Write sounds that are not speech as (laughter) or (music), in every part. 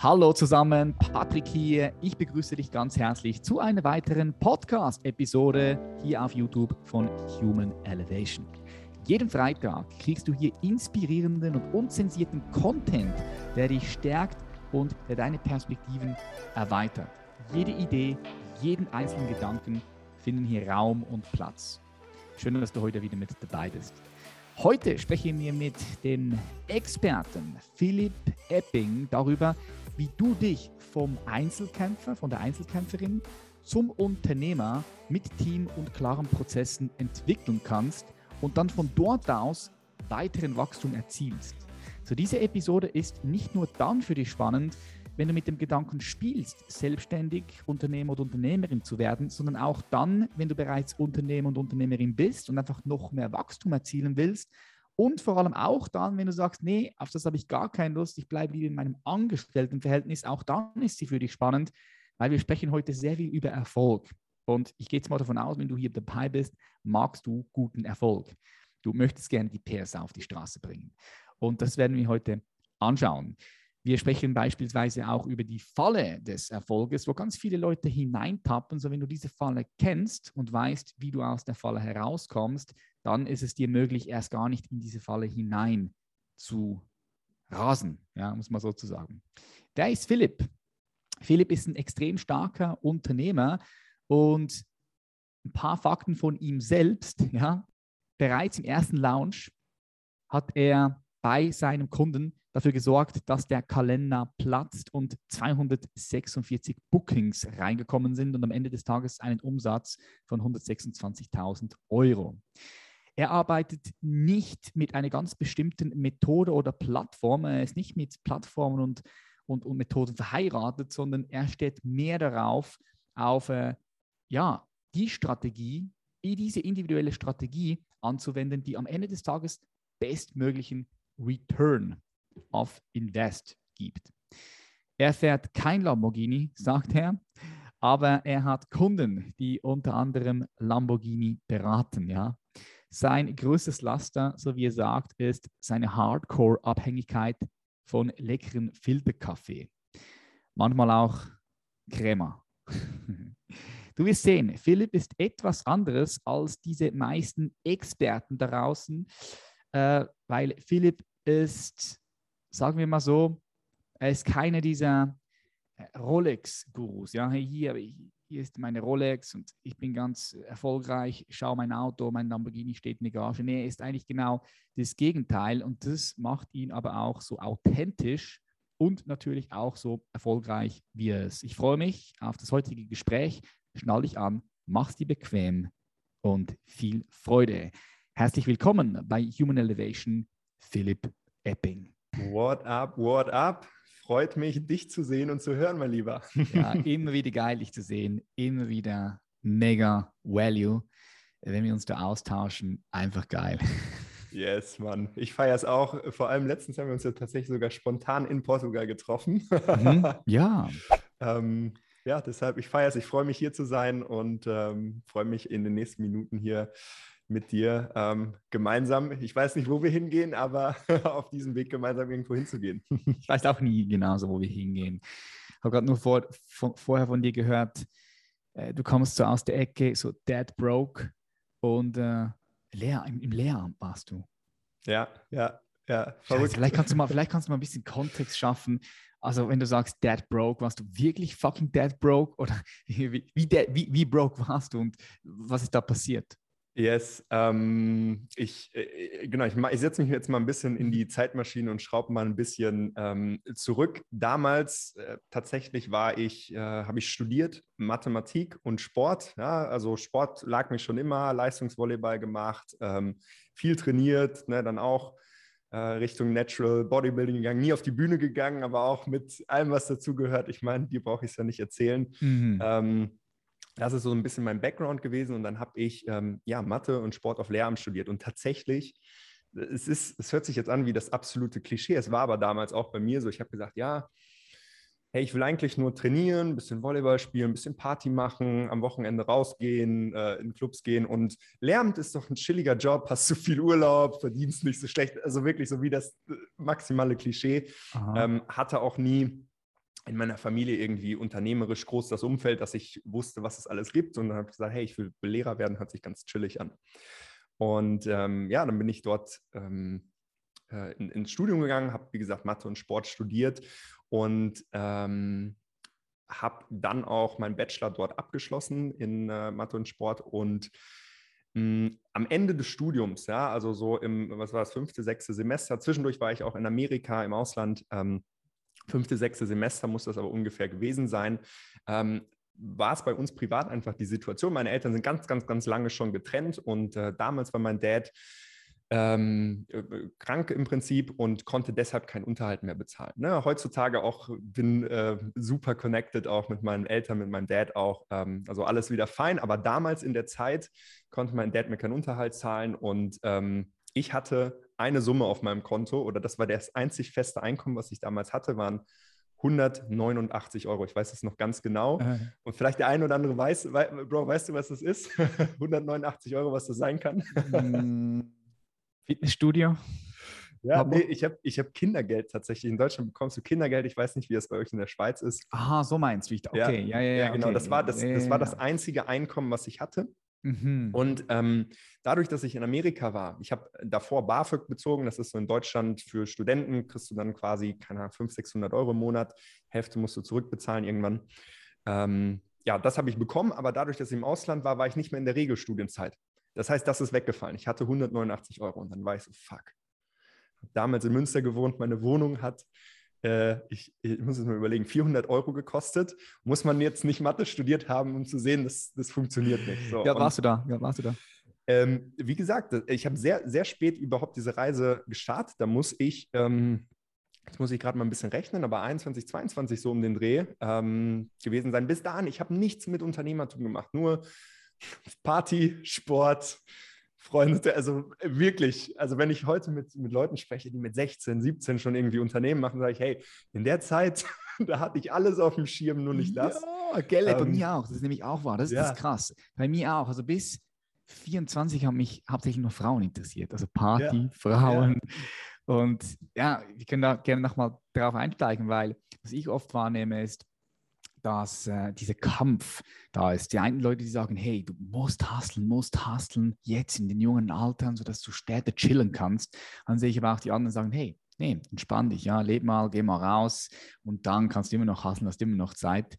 Hallo zusammen, Patrick hier. Ich begrüße dich ganz herzlich zu einer weiteren Podcast-Episode hier auf YouTube von Human Elevation. Jeden Freitag kriegst du hier inspirierenden und unzensierten Content, der dich stärkt und der deine Perspektiven erweitert. Jede Idee, jeden einzelnen Gedanken finden hier Raum und Platz. Schön, dass du heute wieder mit dabei bist. Heute sprechen wir mit dem Experten Philipp Epping darüber, wie du dich vom Einzelkämpfer, von der Einzelkämpferin zum Unternehmer mit Team und klaren Prozessen entwickeln kannst und dann von dort aus weiteren Wachstum erzielst. So, diese Episode ist nicht nur dann für dich spannend, wenn du mit dem Gedanken spielst, selbstständig Unternehmer oder Unternehmerin zu werden, sondern auch dann, wenn du bereits Unternehmer und Unternehmerin bist und einfach noch mehr Wachstum erzielen willst und vor allem auch dann, wenn du sagst, nee, auf das habe ich gar keine Lust, ich bleibe lieber in meinem Angestelltenverhältnis, auch dann ist sie für dich spannend, weil wir sprechen heute sehr viel über Erfolg. Und ich gehe jetzt mal davon aus, wenn du hier dabei bist, magst du guten Erfolg. Du möchtest gerne die PS auf die Straße bringen. Und das werden wir heute anschauen. Wir sprechen beispielsweise auch über die Falle des Erfolges, wo ganz viele Leute hineintappen. So, wenn du diese Falle kennst und weißt, wie du aus der Falle herauskommst, dann ist es dir möglich, erst gar nicht in diese Falle hinein zu rasen, ja, muss man so zu sagen. Der ist Philipp. Philipp ist ein extrem starker Unternehmer und ein paar Fakten von ihm selbst. Ja, bereits im ersten Launch hat er bei seinem Kunden dafür gesorgt, dass der Kalender platzt und 246 Bookings reingekommen sind und am Ende des Tages einen Umsatz von 126.000 Euro. Er arbeitet nicht mit einer ganz bestimmten Methode oder Plattform. Er ist nicht mit Plattformen und, und, und Methoden verheiratet, sondern er steht mehr darauf, auf äh, ja, die Strategie, diese individuelle Strategie anzuwenden, die am Ende des Tages bestmöglichen Return of Invest gibt. Er fährt kein Lamborghini, sagt er, aber er hat Kunden, die unter anderem Lamborghini beraten. Ja? Sein größtes Laster, so wie er sagt, ist seine Hardcore-Abhängigkeit von leckeren Filterkaffee. Manchmal auch Crema. (laughs) Du wirst sehen, Philipp ist etwas anderes als diese meisten Experten da draußen, äh, weil Philipp ist, sagen wir mal so, er ist keiner dieser äh, Rolex-Gurus. Ja, hier, hier ist meine Rolex und ich bin ganz erfolgreich, schau mein Auto, mein Lamborghini steht in der Garage. Nee, er ist eigentlich genau das Gegenteil und das macht ihn aber auch so authentisch und natürlich auch so erfolgreich wie ist. Ich freue mich auf das heutige Gespräch. Schnall dich an, mach's dir bequem und viel Freude. Herzlich willkommen bei Human Elevation, Philipp Epping. What up, what up? Freut mich, dich zu sehen und zu hören, mein Lieber. Ja, (laughs) immer wieder geil, dich zu sehen. Immer wieder mega Value. Wenn wir uns da austauschen, einfach geil. (laughs) Yes, Mann. Ich feiere es auch. Vor allem letztens haben wir uns ja tatsächlich sogar spontan in Portugal getroffen. Mhm, (laughs) ja. ähm, ja, deshalb, ich feiere es. Ich freue mich hier zu sein und ähm, freue mich in den nächsten Minuten hier mit dir ähm, gemeinsam, ich weiß nicht, wo wir hingehen, aber (laughs) auf diesem Weg gemeinsam irgendwo hinzugehen. ich weiß auch nie genauso, wo wir hingehen. Ich habe gerade nur vor, vor, vorher von dir gehört, äh, du kommst so aus der Ecke, so dead broke und äh, leer, im, im Lehramt warst du. Ja, ja, ja. Scheiße, vielleicht, kannst du mal, (laughs) vielleicht kannst du mal ein bisschen Kontext schaffen. Also, wenn du sagst, dead broke, warst du wirklich fucking dead broke? Oder (laughs) wie, wie, dead, wie, wie broke warst du und was ist da passiert? Yes, ähm, ich, äh, genau, ich, ich setze mich jetzt mal ein bisschen in die Zeitmaschine und schraube mal ein bisschen ähm, zurück. Damals äh, tatsächlich war ich, äh, habe ich studiert Mathematik und Sport. Ja, also Sport lag mich schon immer, Leistungsvolleyball gemacht, ähm, viel trainiert, ne, dann auch äh, Richtung Natural Bodybuilding gegangen, nie auf die Bühne gegangen, aber auch mit allem, was dazugehört. Ich meine, dir brauche ich es ja nicht erzählen. Mhm. Das ist so ein bisschen mein Background gewesen und dann habe ich ähm, ja Mathe und Sport auf Lehramt studiert. Und tatsächlich es ist es hört sich jetzt an wie das absolute Klischee. Es war aber damals auch bei mir so. Ich habe gesagt ja hey ich will eigentlich nur trainieren ein bisschen Volleyball spielen ein bisschen Party machen am Wochenende rausgehen äh, in Clubs gehen. Und Lehramt ist doch ein chilliger Job hast zu viel Urlaub verdienst nicht so schlecht. Also wirklich so wie das äh, maximale Klischee. Ähm, hatte auch nie in meiner Familie irgendwie unternehmerisch groß das Umfeld, dass ich wusste, was es alles gibt. Und dann habe ich gesagt, hey, ich will Lehrer werden, hört sich ganz chillig an. Und ähm, ja, dann bin ich dort ähm, äh, in, ins Studium gegangen, habe, wie gesagt, Mathe und Sport studiert und ähm, habe dann auch meinen Bachelor dort abgeschlossen in äh, Mathe und Sport und mh, hm, am Ende des Studiums, ja, also so im, was war das, fünfte, sechste Semester, zwischendurch war ich auch in Amerika im Ausland, ähm, fünfte, sechste Semester muss das aber ungefähr gewesen sein, ähm, war es bei uns privat einfach die Situation. Meine Eltern sind ganz, ganz, ganz lange schon getrennt und äh, damals war mein Dad ähm, äh, krank im Prinzip und konnte deshalb keinen Unterhalt mehr bezahlen. Ne? Heutzutage auch bin äh, super connected auch mit meinen Eltern, mit meinem Dad auch. Ähm, also alles wieder fein. Aber damals in der Zeit konnte mein Dad mir keinen Unterhalt zahlen und ähm, ich hatte eine Summe auf meinem Konto oder das war das einzig feste Einkommen, was ich damals hatte, waren 189 Euro. Ich weiß es noch ganz genau. Äh. Und vielleicht der eine oder andere weiß, Bro, weißt du, was das ist? (laughs) 189 Euro, was das sein kann? Hm, Fitnessstudio? Ja, nee, ich habe ich hab Kindergeld tatsächlich. In Deutschland bekommst du Kindergeld. Ich weiß nicht, wie es bei euch in der Schweiz ist. Aha, so meinst du. Okay, ja, ja, ja. ja genau, okay. das war das, das war das einzige Einkommen, was ich hatte. Mhm. Und ähm, dadurch, dass ich in Amerika war, ich habe davor BAföG bezogen, das ist so in Deutschland für Studenten, kriegst du dann quasi, keine Ahnung, 500, 600 Euro im Monat, Hälfte musst du zurückbezahlen irgendwann. Ähm, ja, das habe ich bekommen, aber dadurch, dass ich im Ausland war, war ich nicht mehr in der Regelstudienzeit. Das heißt, das ist weggefallen. Ich hatte 189 Euro und dann war ich so, fuck. Habe damals in Münster gewohnt, meine Wohnung hat äh, ich, ich, muss es mal überlegen, 400 Euro gekostet. Muss man jetzt nicht Mathe studiert haben, um zu sehen, dass das funktioniert nicht. So, ja, warst du da? Ja, warst du da? Ähm, wie gesagt, ich habe sehr, sehr spät überhaupt diese Reise gestartet. Da muss ich, ähm, jetzt muss ich gerade mal ein bisschen rechnen, aber 21, 22 so um den Dreh ähm, gewesen sein. Bis dahin, ich habe nichts mit Unternehmertum gemacht, nur Party, Sport, Freunde, also wirklich, also wenn ich heute mit, mit Leuten spreche, die mit 16, 17 schon irgendwie Unternehmen machen, sage ich, hey, in der Zeit, (laughs) da hatte ich alles auf dem Schirm, nur nicht das. Ja, gell, ähm, bei mir auch, das ist nämlich auch wahr, das, ja. ist krass. Bei mir auch, also bis 24 haben mich hauptsächlich nur Frauen interessiert, also Party, ja. Frauen. Ja. Und ja, wir können da gerne nochmal darauf einsteigen, weil was ich oft wahrnehme ist, dass äh, dieser Kampf da ist. Die einen Leute, die sagen, hey, du musst hustlen, musst hustlen, jetzt in den jungen Altern, sodass du später chillen kannst. Dann sehe ich aber auch die anderen, sagen, hey, nee, entspann dich, ja, leb mal, geh mal raus und dann kannst du immer noch hustlen, hast immer noch Zeit.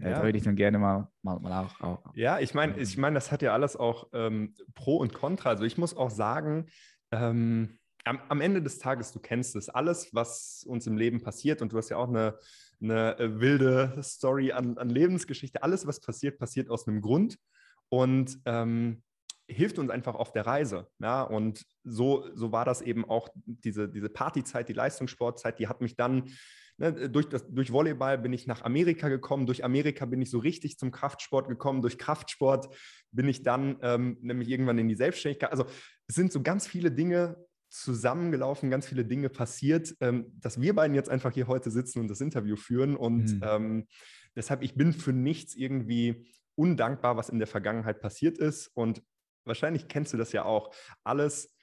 Äh, ja. Da würde ich dann gerne mal, mal, mal auch, auch. Ja, ich meine, ich meine, das hat ja alles auch ähm, Pro und Contra. Also ich muss auch sagen, ähm, am, am, Ende des Tages, du kennst es, alles, was uns im Leben passiert, und du hast ja auch eine, eine äh, wilde Story an, an, Lebensgeschichte, alles, was passiert, passiert aus einem Grund und ähm, hilft uns einfach auf der Reise. Ja? Und so, so war das eben auch, diese, diese Partyzeit, die Leistungssportzeit, die hat mich dann Ne, durch, das, durch Volleyball bin ich nach Amerika gekommen, durch Amerika bin ich so richtig zum Kraftsport gekommen, durch Kraftsport bin ich dann ähm, nämlich irgendwann in die Selbstständigkeit. Also es sind so ganz viele Dinge, zusammengelaufen, ganz viele Dinge passiert, ähm, dass wir beiden jetzt einfach hier heute sitzen und das Interview führen. Und mhm. ähm, deshalb, ich bin für nichts irgendwie undankbar, was in der Vergangenheit passiert ist. Und wahrscheinlich kennst du das ja auch. Alles,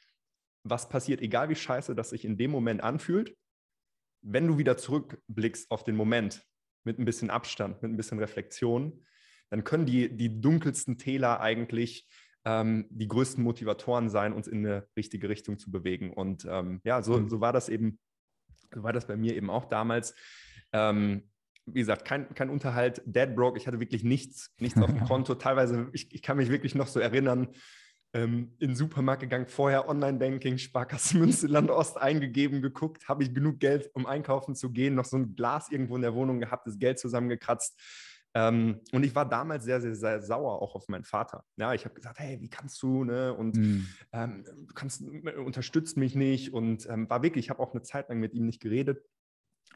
was passiert, egal wie scheiße das sich in dem Moment anfühlt, wenn du wieder zurückblickst auf den Moment mit ein bisschen Abstand, mit ein bisschen Reflexion, dann können die, die dunkelsten Täler eigentlich ähm, die größten Motivatoren sein, uns in eine richtige Richtung zu bewegen. Und ähm, ja, so, mhm. so war das eben, so war das bei mir eben auch damals. Ähm, wie gesagt, kein, kein Unterhalt, dead broke, ich hatte wirklich nichts, nichts auf dem (laughs) Konto. Teilweise, ich, ich kann mich wirklich noch so erinnern, ähm, in den Supermarkt gegangen, vorher Online-Banking, Sparkasse (laughs) Münsterland Ost eingegeben, geguckt, habe ich genug Geld, um einkaufen zu gehen, noch so ein Glas irgendwo in der Wohnung gehabt, das Geld zusammengekratzt ähm, und ich war damals sehr, sehr, sehr sauer auch auf meinen Vater. Ja, ich habe gesagt, hey, wie kannst du, ne? Und mhm. ähm, du kannst, äh, unterstützt mich nicht. Und ähm, war wirklich, ich habe auch eine Zeit lang mit ihm nicht geredet.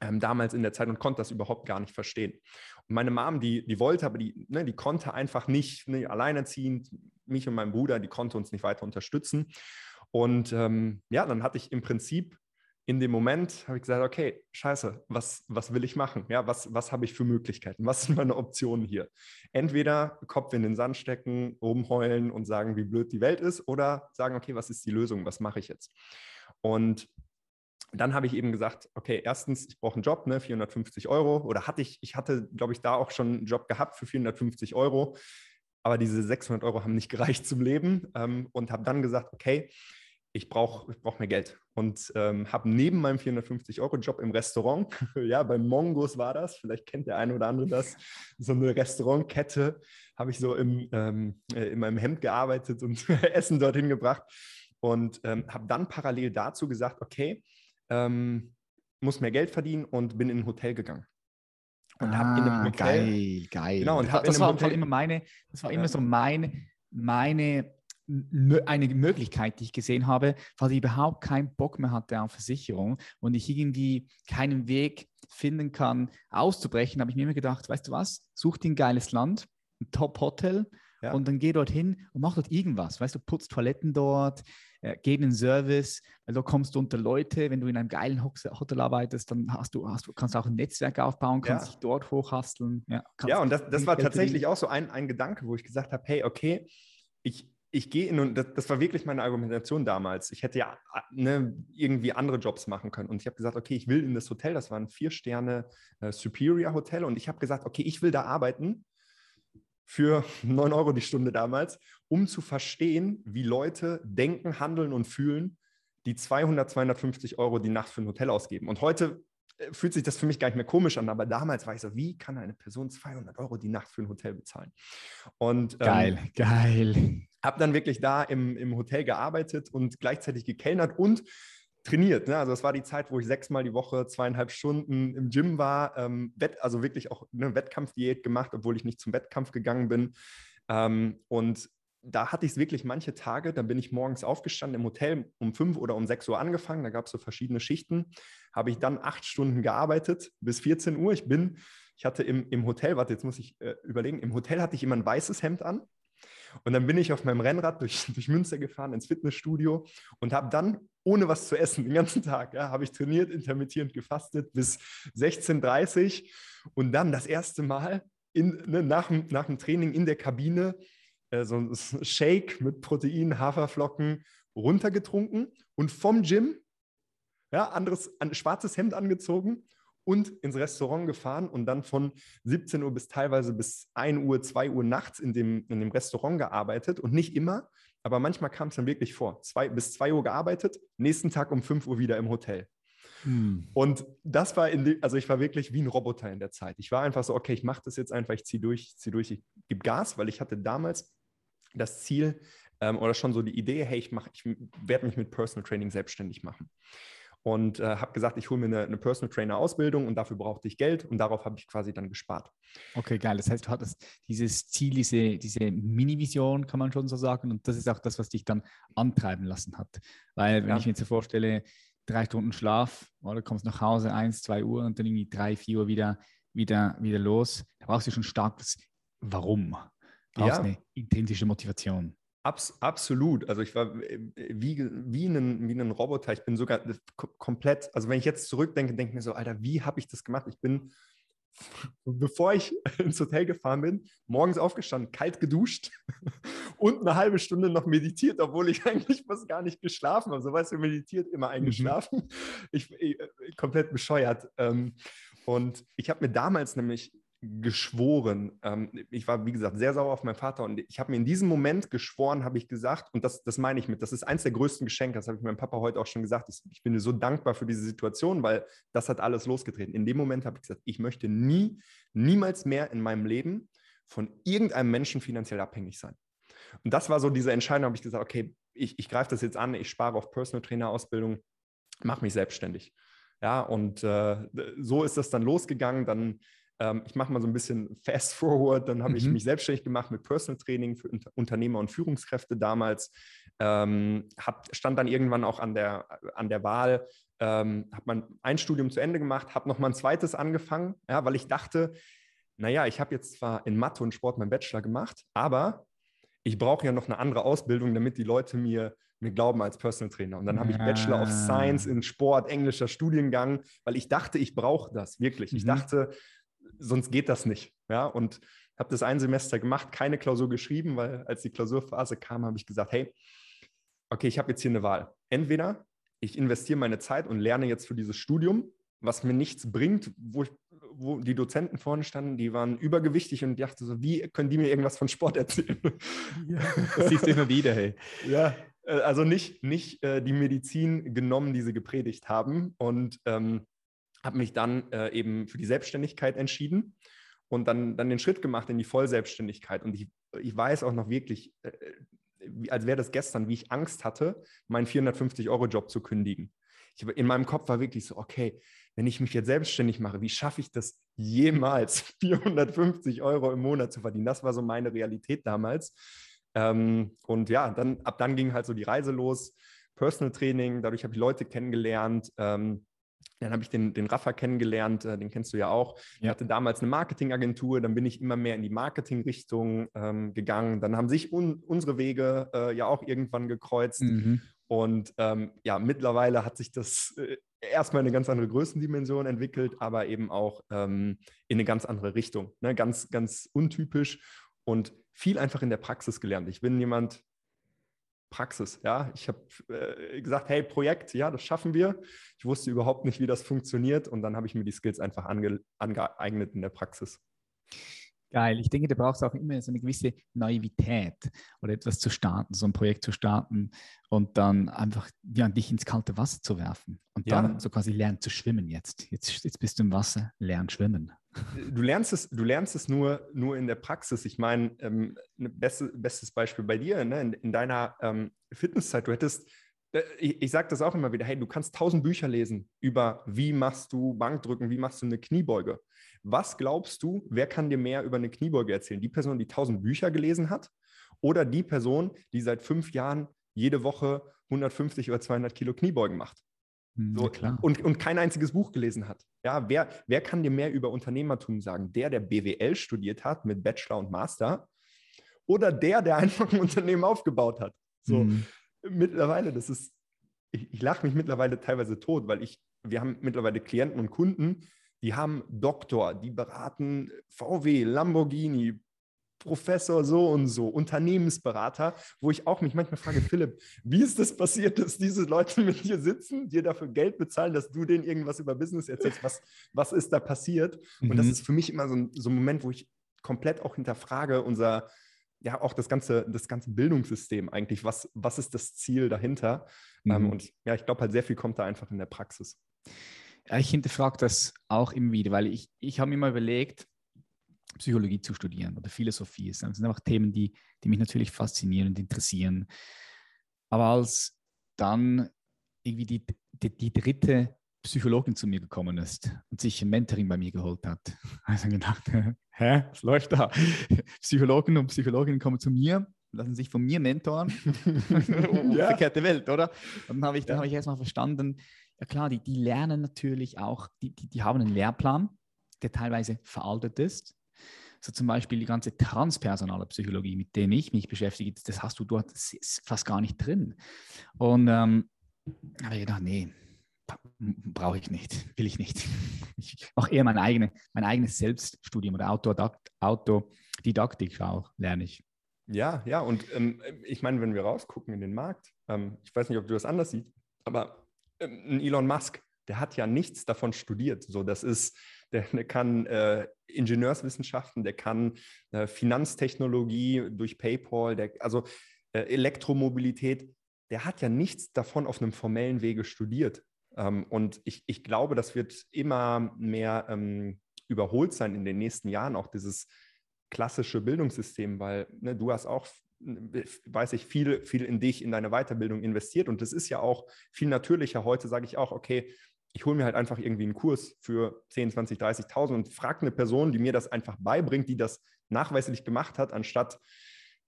Ähm, damals in der Zeit und konnte das überhaupt gar nicht verstehen. Und meine Mom, die, die wollte, aber die, ne, die konnte einfach nicht ne, alleinerziehend, mich und mein Bruder, die konnte uns nicht weiter unterstützen. Und ähm, ja, dann hatte ich im Prinzip in dem Moment habe ich gesagt, okay, scheiße, was, was will ich machen? Ja, was, was habe ich für Möglichkeiten? Was sind meine Optionen hier? Entweder Kopf in den Sand stecken, rumheulen und sagen, wie blöd die Welt ist, oder sagen, okay, was ist die Lösung? Was mache ich jetzt? Und dann habe ich eben gesagt, okay, erstens, ich brauche einen Job, ne, 450 Euro. Oder hatte ich, ich hatte, glaube ich, da auch schon einen Job gehabt für 450 Euro. Aber diese 600 Euro haben nicht (laughs) gereicht zum Leben ähm, und habe dann gesagt, okay, ich brauche ich brauch mehr Geld. Und ähm, habe neben meinem 450-Euro-Job im Restaurant, (laughs) ja, bei Mongos war das, vielleicht kennt der eine oder andere das, so eine Restaurantkette, habe ich so im, ähm, äh, in meinem Hemd gearbeitet und (laughs) Essen dorthin gebracht. Und ähm, habe dann parallel dazu gesagt, okay, ähm, muss mehr Geld verdienen und bin in ein Hotel gegangen. Und ah, habe in einem Hotel. Geil, geil. Genau, und das, das war Hotel, immer meine, das war immer so meine, meine eine Möglichkeit, die ich gesehen habe, weil ich überhaupt keinen Bock mehr hatte auf Versicherung und ich irgendwie keinen Weg finden kann, auszubrechen, habe ich mir immer gedacht, weißt du was, such dir ein geiles Land, ein Top-Hotel ja. und dann geh dorthin und mach dort irgendwas. Weißt du, putz Toiletten dort, äh, geh in den Service, weil da kommst du unter Leute. Wenn du in einem geilen Hotel arbeitest, dann hast du, hast kannst du auch ein Netzwerk aufbauen, kannst ja. dich dort hochhasteln. Ja, ja und das, das war tatsächlich auch so ein, ein Gedanke, wo ich gesagt habe, hey, okay, ich, ich gehe in und das, das, war wirklich meine Argumentation damals. Ich hätte ja ne, irgendwie andere Jobs machen können. Und ich habe gesagt, okay, ich will in das Hotel, das war ein Vier-Sterne äh, Superior Hotel. Und ich habe gesagt, okay, ich will da arbeiten für (laughs) 9 Euro die Stunde damals, um zu verstehen, wie Leute denken, handeln und fühlen, die 200, 250 Euro die Nacht für ein Hotel ausgeben. Und heute äh, fühlt sich das für mich gar nicht mehr komisch an, aber damals war ich so, wie kann eine Person 200 Euro die Nacht für ein Hotel bezahlen? Und, ähm, geil, geil habe dann wirklich da im, im Hotel gearbeitet und gleichzeitig gekellnert und trainiert. Ne? Also das war die Zeit, wo ich sechsmal die Woche zweieinhalb Stunden im Gym war, ähm, also wirklich auch eine Wettkampfdiät gemacht, obwohl ich nicht zum Wettkampf gegangen bin. Ähm, und da hatte ich es wirklich manche Tage, da bin ich morgens aufgestanden im Hotel um fünf oder um sechs Uhr angefangen, da gab es so verschiedene Schichten, habe ich dann acht Stunden gearbeitet bis 14 Uhr. Ich bin, ich hatte im, im Hotel, warte, jetzt muss ich äh, überlegen, im Hotel hatte ich immer ein weißes Hemd an, und dann bin ich auf meinem Rennrad durch, (laughs) durch Münster gefahren ins Fitnessstudio und habe dann ohne was zu essen den ganzen Tag, ja, habe ich trainiert, intermittierend gefastet bis 16.30 Uhr und dann das erste Mal in, ne, nach, nach dem Training in der Kabine äh, so ein Shake mit Protein, Haferflocken runtergetrunken und vom Gym ja, anderes, ein schwarzes Hemd angezogen und ins Restaurant gefahren und dann von 17 Uhr bis teilweise bis 1 Uhr, 2 Uhr nachts in dem, in dem Restaurant gearbeitet und nicht immer, aber manchmal kam es dann wirklich vor. Zwei, bis 2 Uhr gearbeitet, nächsten Tag um 5 Uhr wieder im Hotel. Hm. Und das war, in also ich war wirklich wie ein Roboter in der Zeit. Ich war einfach so, okay, ich mache das jetzt einfach, ich ziehe durch, ich ziehe durch, ich gebe Gas, weil ich hatte damals das Ziel ähm, oder schon so die Idee, hey, ich, ich werde mich mit Personal Training selbstständig machen und äh, habe gesagt, ich hole mir eine, eine, Personal Trainer Ausbildung und dafür brauchte ich Geld und darauf habe ich quasi dann gespart. Okay, geil. Das heißt, du hattest dieses Ziel, diese, diese Mini-Vision, kann man schon so sagen. Und das ist auch das, was dich dann antreiben lassen hat. Weil, wenn ja. ich mir jetzt so vorstelle, drei Stunden Schlaf, oder kommst nach Hause, eins, zwei Uhr und dann irgendwie drei, vier Uhr wieder, wieder, wieder los, da brauchst du schon starkes Warum. Du brauchst ja. eine intrinsische Motivation. Abs absolut. Also ich war äh, wie, wie, ein, wie ein Roboter. Ich bin sogar komplett, also wenn ich jetzt zurückdenke, denke ich mir so, Alter, wie habe ich das gemacht? Ich bin, (laughs) bevor ich (laughs) ins Hotel gefahren bin, morgens aufgestanden, kalt geduscht (laughs) und eine halbe Stunde noch meditiert, obwohl ich eigentlich fast gar nicht geschlafen habe. So weißt du, meditiert, immer mhm. eingeschlafen. Mhm. Ich, ich, äh, komplett bescheuert. Ähm, und ich habe mir damals nämlich geschworen. Ähm, ich war, wie gesagt, sehr sauer auf meinen Vater und ich habe mir in diesem Moment geschworen, habe ich gesagt, und das, das meine ich mit, das ist eins der größten Geschenke, das habe ich meinem Papa heute auch schon gesagt. Ich, ich bin so dankbar für diese Situation, weil das hat alles losgetreten. In dem Moment habe ich gesagt, ich möchte nie, niemals mehr in meinem Leben von irgendeinem Menschen finanziell abhängig sein. Und das war so diese Entscheidung, habe ich gesagt, okay, ich, ich greife das jetzt an, ich spare auf Personal Trainer Ausbildung, mache mich selbstständig. Ja, und äh, so ist das dann losgegangen. Dann ähm, ich mache mal so ein bisschen fast (laughs) forward. Dann habe mhm. ich mich selbstständig gemacht mit Personal Training für Unternehmer und Führungskräfte damals. Ähm, hab, stand dann irgendwann auch an der, an der Wahl, ähm, habe man ein Studium zu Ende gemacht, habe nochmal ein zweites angefangen, ja, weil ich dachte, naja, ich habe jetzt zwar in Mathe und Sport meinen Bachelor gemacht, aber ich brauche ja noch eine andere Ausbildung, damit die Leute mir, mir glauben als Personal Trainer. Und dann habe ich Bachelor of Science in Sport, englischer Studiengang, weil ich dachte, ich brauche das wirklich. Mhm. Ich dachte, sonst geht das nicht. Ja, und habe das ein Semester gemacht, keine Klausur geschrieben, weil als die Klausurphase kam, habe ich gesagt, hey, okay, ich habe jetzt hier eine Wahl. Entweder ich investiere meine Zeit und lerne jetzt für dieses Studium, was mir nichts bringt, wo, ich, wo die Dozenten vorne standen, die waren übergewichtig und ich dachte so, wie können die mir irgendwas von Sport (laughs) erzählen? Ja, das siehst du immer wieder, hey. Ja, äh, also nicht, nicht äh, die Medizin genommen, die sie gepredigt haben und ähm, habe mich dann äh, eben für die Selbstständigkeit entschieden und dann, dann den Schritt gemacht in die Vollselbstständigkeit. Und ich, ich weiß auch noch wirklich, äh, als wäre das gestern, wie ich Angst hatte, meinen 450-Euro-Job zu kündigen. Ich, in meinem Kopf war wirklich so, okay, wenn ich mich jetzt selbstständig mache, wie schaffe ich das jemals, (laughs) 450 Euro im Monat zu verdienen? Das war so meine Realität damals. Ähm, und ja, dann, ab dann ging halt so die Reise los. Personal Training, dadurch habe ich Leute kennengelernt. Ähm, dann habe ich den, den Rafa kennengelernt, äh, den kennst du ja auch. Er hatte damals eine Marketingagentur, dann bin ich immer mehr in die Marketingrichtung ähm, gegangen. Dann haben sich un, unsere Wege äh, ja auch irgendwann gekreuzt. Mhm. Und ähm, ja, mittlerweile hat sich das äh, erstmal in eine ganz andere Größendimension entwickelt, aber eben auch ähm, in eine ganz andere Richtung. Ne? Ganz, ganz untypisch und viel einfach in der Praxis gelernt. Ich bin jemand, Praxis. Ja, ich habe äh, gesagt, hey, Projekt, ja, das schaffen wir. Ich wusste überhaupt nicht, wie das funktioniert und dann habe ich mir die Skills einfach ange angeeignet in der Praxis. Geil. Ich denke, da braucht es auch immer so eine gewisse Naivität oder etwas zu starten, so ein Projekt zu starten und dann einfach ja, dich ins kalte Wasser zu werfen und dann ja. so quasi lernen zu schwimmen jetzt. jetzt. Jetzt bist du im Wasser, lern schwimmen. Du lernst es, du lernst es nur, nur in der Praxis. Ich meine, ähm, ein beste, bestes Beispiel bei dir, ne? in, in deiner ähm, Fitnesszeit, du hättest äh, ich, ich sage das auch immer wieder, hey, du kannst tausend Bücher lesen über, wie machst du Bankdrücken, wie machst du eine Kniebeuge. Was glaubst du, wer kann dir mehr über eine Kniebeuge erzählen? Die Person, die tausend Bücher gelesen hat oder die Person, die seit fünf Jahren jede Woche 150 oder 200 Kilo Kniebeugen macht? Hm, so, und, und kein einziges Buch gelesen hat. Ja, wer, wer kann dir mehr über Unternehmertum sagen? Der, der BWL studiert hat mit Bachelor und Master oder der, der einfach ein Unternehmen aufgebaut hat? So, mhm. mittlerweile, das ist, ich, ich lache mich mittlerweile teilweise tot, weil ich, wir haben mittlerweile Klienten und Kunden, die haben Doktor, die beraten VW, Lamborghini, Professor so und so, Unternehmensberater, wo ich auch mich manchmal frage, Philipp, wie ist das passiert, dass diese Leute mit dir sitzen, dir dafür Geld bezahlen, dass du denen irgendwas über Business erzählst? Was, was ist da passiert? Mhm. Und das mhm. ist für mich immer so ein, so ein Moment, wo ich komplett auch hinterfrage, unser, ja, auch das ganze, das ganze Bildungssystem eigentlich. Was, was ist das Ziel dahinter? Ähm, mhm. Und ja, ich glaube halt, sehr viel kommt da einfach in der Praxis. Ja, ich hinterfrage das auch immer wieder, weil ich, ich habe mir mal überlegt, Psychologie zu studieren oder Philosophie. Das sind einfach Themen, die, die mich natürlich faszinieren und interessieren. Aber als dann irgendwie die, die, die dritte Psychologin zu mir gekommen ist und sich ein Mentoring bei mir geholt hat, (laughs) habe ich dann gedacht, hä, was läuft da? Psychologen und Psychologinnen kommen zu mir, lassen sich von mir mentoren. (laughs) (laughs) ja. Verkehrte Welt, oder? Und dann habe ich, ja. hab ich erstmal verstanden, ja klar, die, die lernen natürlich auch, die, die, die haben einen Lehrplan, der teilweise veraltet ist. So zum Beispiel die ganze transpersonale Psychologie, mit dem ich mich beschäftige, das hast du dort fast gar nicht drin. Und ähm, habe ich gedacht, nee, brauche ich nicht, (laughs) will ich nicht. (laughs) Ich mache eher mein, eigene, mein eigenes Selbststudium oder Autodidaktik auch, lerne ich. Ja, ja, und ähm, ich meine, wenn wir rausgucken in den Markt, ähm, ich weiß nicht, ob du das anders siehst, aber ein Elon Musk, der hat ja nichts davon studiert. So, das ist, der, der kann äh, Ingenieurswissenschaften, der kann äh, Finanztechnologie durch PayPal, der, also äh, Elektromobilität, der hat ja nichts davon auf einem formellen Wege studiert. Ähm, und ich, ich glaube, das wird immer mehr ähm, überholt sein in den nächsten Jahren, auch dieses klassische Bildungssystem, weil ne, du hast auch weiß ich, viel, viel in dich, in deine Weiterbildung investiert. Und das ist ja auch viel natürlicher. Heute sage ich auch, okay, ich hole mir halt einfach irgendwie einen Kurs für 10, 20, 30.000 und frage eine Person, die mir das einfach beibringt, die das nachweislich gemacht hat, anstatt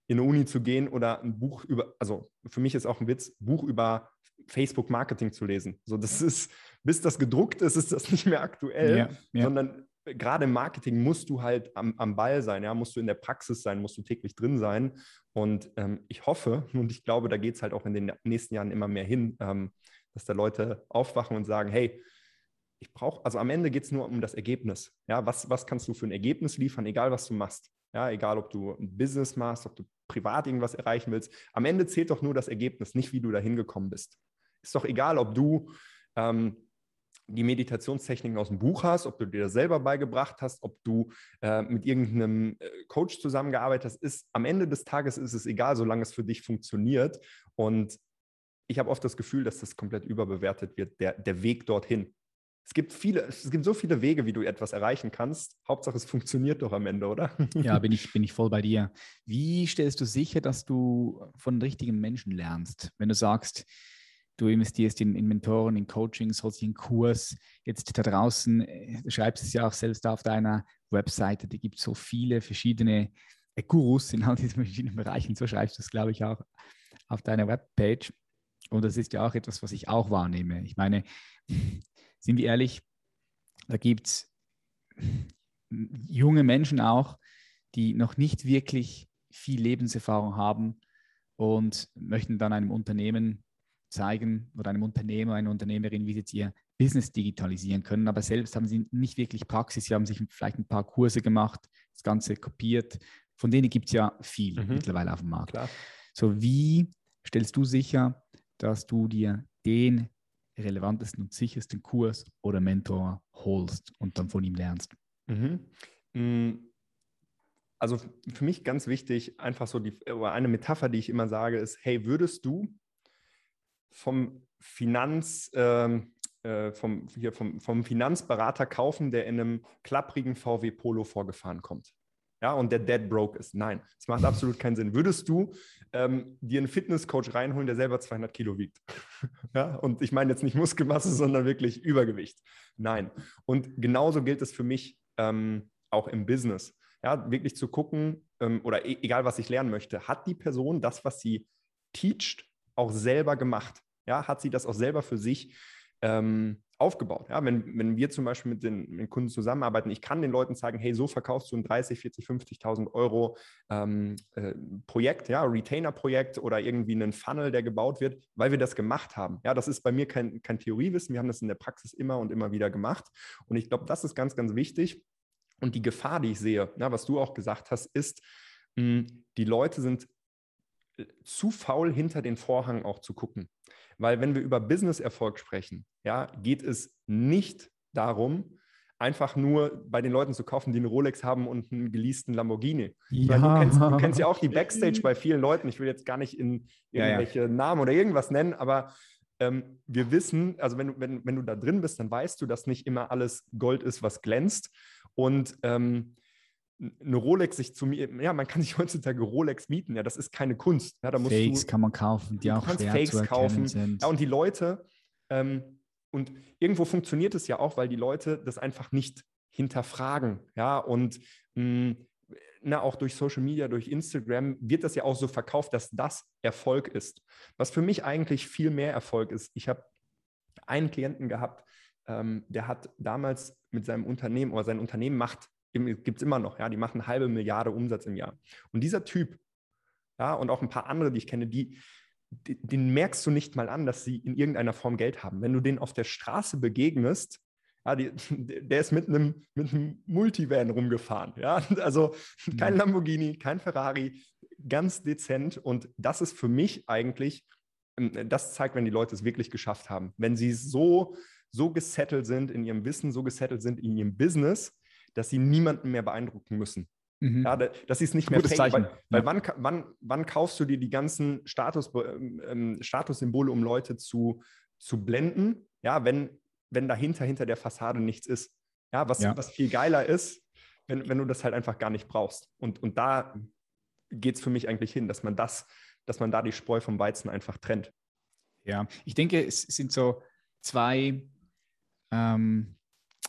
in eine Uni zu gehen oder ein Buch über, also für mich ist auch ein Witz, Buch über Facebook Marketing zu lesen. So, das ist, bis das gedruckt ist, ist das nicht mehr aktuell, ja, ja. sondern gerade im Marketing musst du halt am, am Ball sein, ja, musst du in der Praxis sein, musst du täglich drin sein. Und ähm, ich hoffe und ich glaube, da geht es halt auch in den nächsten Jahren immer mehr hin, ähm, dass da Leute aufwachen und sagen, hey, ich brauche, also am Ende geht es nur um das Ergebnis. Ja, was, was kannst du für ein Ergebnis liefern, egal was du machst. Ja, egal ob du ein Business machst, ob du privat irgendwas erreichen willst. Am Ende zählt doch nur das Ergebnis, nicht wie du da hingekommen bist. Ist doch egal, ob du ähm, die Meditationstechniken aus dem Buch hast, ob du dir das selber beigebracht hast, ob du äh, mit irgendeinem äh, Coach zusammengearbeitet hast, ist am Ende des Tages ist es egal, solange es für dich funktioniert. Und ich habe oft das Gefühl, dass das komplett überbewertet wird, der, der Weg dorthin. Es gibt viele, es gibt so viele Wege, wie du etwas erreichen kannst. Hauptsache, es funktioniert doch am Ende, oder? Ja, bin (laughs) ich, bin ich voll bei dir. Wie stellst du sicher, dass du von richtigen Menschen lernst? Wenn du sagst, du investierst in, in Mentoren, in Coachings, holst einen Kurs, jetzt da draußen, äh, du schreibst es ja auch selbst auf deiner Webseite, da gibt so viele verschiedene äh, Gurus in all diesen verschiedenen Bereichen. So schreibst du es, glaube ich, auch auf deiner Webpage. Und das ist ja auch etwas, was ich auch wahrnehme. Ich meine, (laughs) sind wir ehrlich, da gibt es junge Menschen auch, die noch nicht wirklich viel Lebenserfahrung haben und möchten dann einem Unternehmen zeigen oder einem Unternehmer, einer Unternehmerin, wie sie jetzt ihr Business digitalisieren können. Aber selbst haben sie nicht wirklich Praxis. Sie haben sich vielleicht ein paar Kurse gemacht, das Ganze kopiert. Von denen gibt es ja viel mhm. mittlerweile auf dem Markt. Klar. So, wie stellst du sicher, dass du dir den relevantesten und sichersten Kurs oder Mentor holst und dann von ihm lernst? Mhm. Mm, also für mich ganz wichtig, einfach so die, eine Metapher, die ich immer sage, ist, hey, würdest du vom Finanz, ähm, äh, vom, hier vom, vom Finanzberater kaufen, der in einem klapprigen VW Polo vorgefahren kommt? ja, und der dead broke ist. Nein, das macht absolut keinen Sinn. Würdest du ähm, dir einen Fitnesscoach reinholen, der selber 200 Kilo wiegt? (laughs) ja, und ich meine jetzt nicht Muskelmasse, sondern wirklich Übergewicht. Nein. Und genauso gilt es für mich ähm, auch im Business. Ja, wirklich zu gucken, ähm, oder e egal was ich lernen möchte, hat die Person das, was sie teacht, auch selber gemacht? Ja, hat sie das auch selber für sich ähm, aufgebaut. Ja, wenn, wenn wir zum Beispiel mit den, mit den, Kunden zusammenarbeiten, ich kann den Leuten sagen, hey, so verkaufst du ein 30, 40, 50.000 Euro ähm, äh, Projekt, ja, Retainer-Projekt oder irgendwie einen Funnel, der gebaut wird, weil wir das gemacht haben. Ja, das ist bei mir kein, kein Theoriewissen, wir haben das in der Praxis immer und immer wieder gemacht. Und ich glaube, das ist ganz, ganz wichtig. Und die Gefahr, die ich sehe, ja, was du auch gesagt hast, ist, mh, hm, die Leute sind zu faul, hinter den Vorhang auch zu gucken. Weil wenn wir über Business-Erfolg sprechen, ja, geht es nicht darum, einfach nur bei den Leuten zu kaufen, die eine Rolex haben und einen geleasten Lamborghini. Ja. Du, kennst, du, kennst, ja auch die Backstage bei vielen Leuten. Ich will jetzt gar nicht in irgendwelche ja, ja. Namen oder irgendwas nennen, aber ähm, wir wissen, also wenn, wenn, wenn du da drin bist, dann weißt du, dass nicht immer alles Gold ist, was glänzt. Und ähm, eine Rolex sich zu mir, ja, man kann sich (laughs) heutzutage Rolex mieten, ja, das ist keine Kunst. Ja, da musst Fakes du, kann man kaufen, die auch schwer Fakes zu kaufen. sind. Ja, und die Leute, ähm, und irgendwo funktioniert es ja auch, weil die Leute das einfach nicht hinterfragen, ja, und mh, hm, na, auch durch Social Media, durch Instagram wird das ja auch so verkauft, dass das Erfolg ist. Was für mich eigentlich viel mehr Erfolg ist. Ich habe einen Klienten gehabt, ähm, der hat damals mit seinem Unternehmen oder sein Unternehmen macht gibt es immer noch, ja, die machen eine halbe Milliarde Umsatz im Jahr. Und dieser Typ, ja, und auch ein paar andere, die ich kenne, die, die, den merkst du nicht mal an, dass sie in irgendeiner Form Geld haben. Wenn du den auf der Straße begegnest, ja, die, (laughs) der ist mit einem, mit einem Multivan rumgefahren. Ja? (laughs) Also kein mhm. Lamborghini, kein Ferrari, ganz dezent. Und das ist für mich eigentlich, ähm, das zeigt, wenn die Leute es wirklich geschafft haben. Wenn sie so, so gesettelt sind in ihrem Wissen, so gesettelt sind in ihrem Business, dass sie niemanden mehr beeindrucken müssen. Mhm. Ja, dass sie es nicht mehr Gutes fake, weil, weil ja. wann, wann, wann kaufst du dir die ganzen Status, ähm, ähm, Statussymbole, um Leute zu, zu blenden? Ja, wenn, wenn dahinter, hinter der Fassade nichts ist. Ja, was, ja. was viel geiler ist, wenn, wenn du das halt einfach gar nicht brauchst. Und, und da geht es für mich eigentlich hin, dass man das, dass man da die Spreu vom Weizen einfach trennt. Ja, ich denke, es sind so zwei ähm,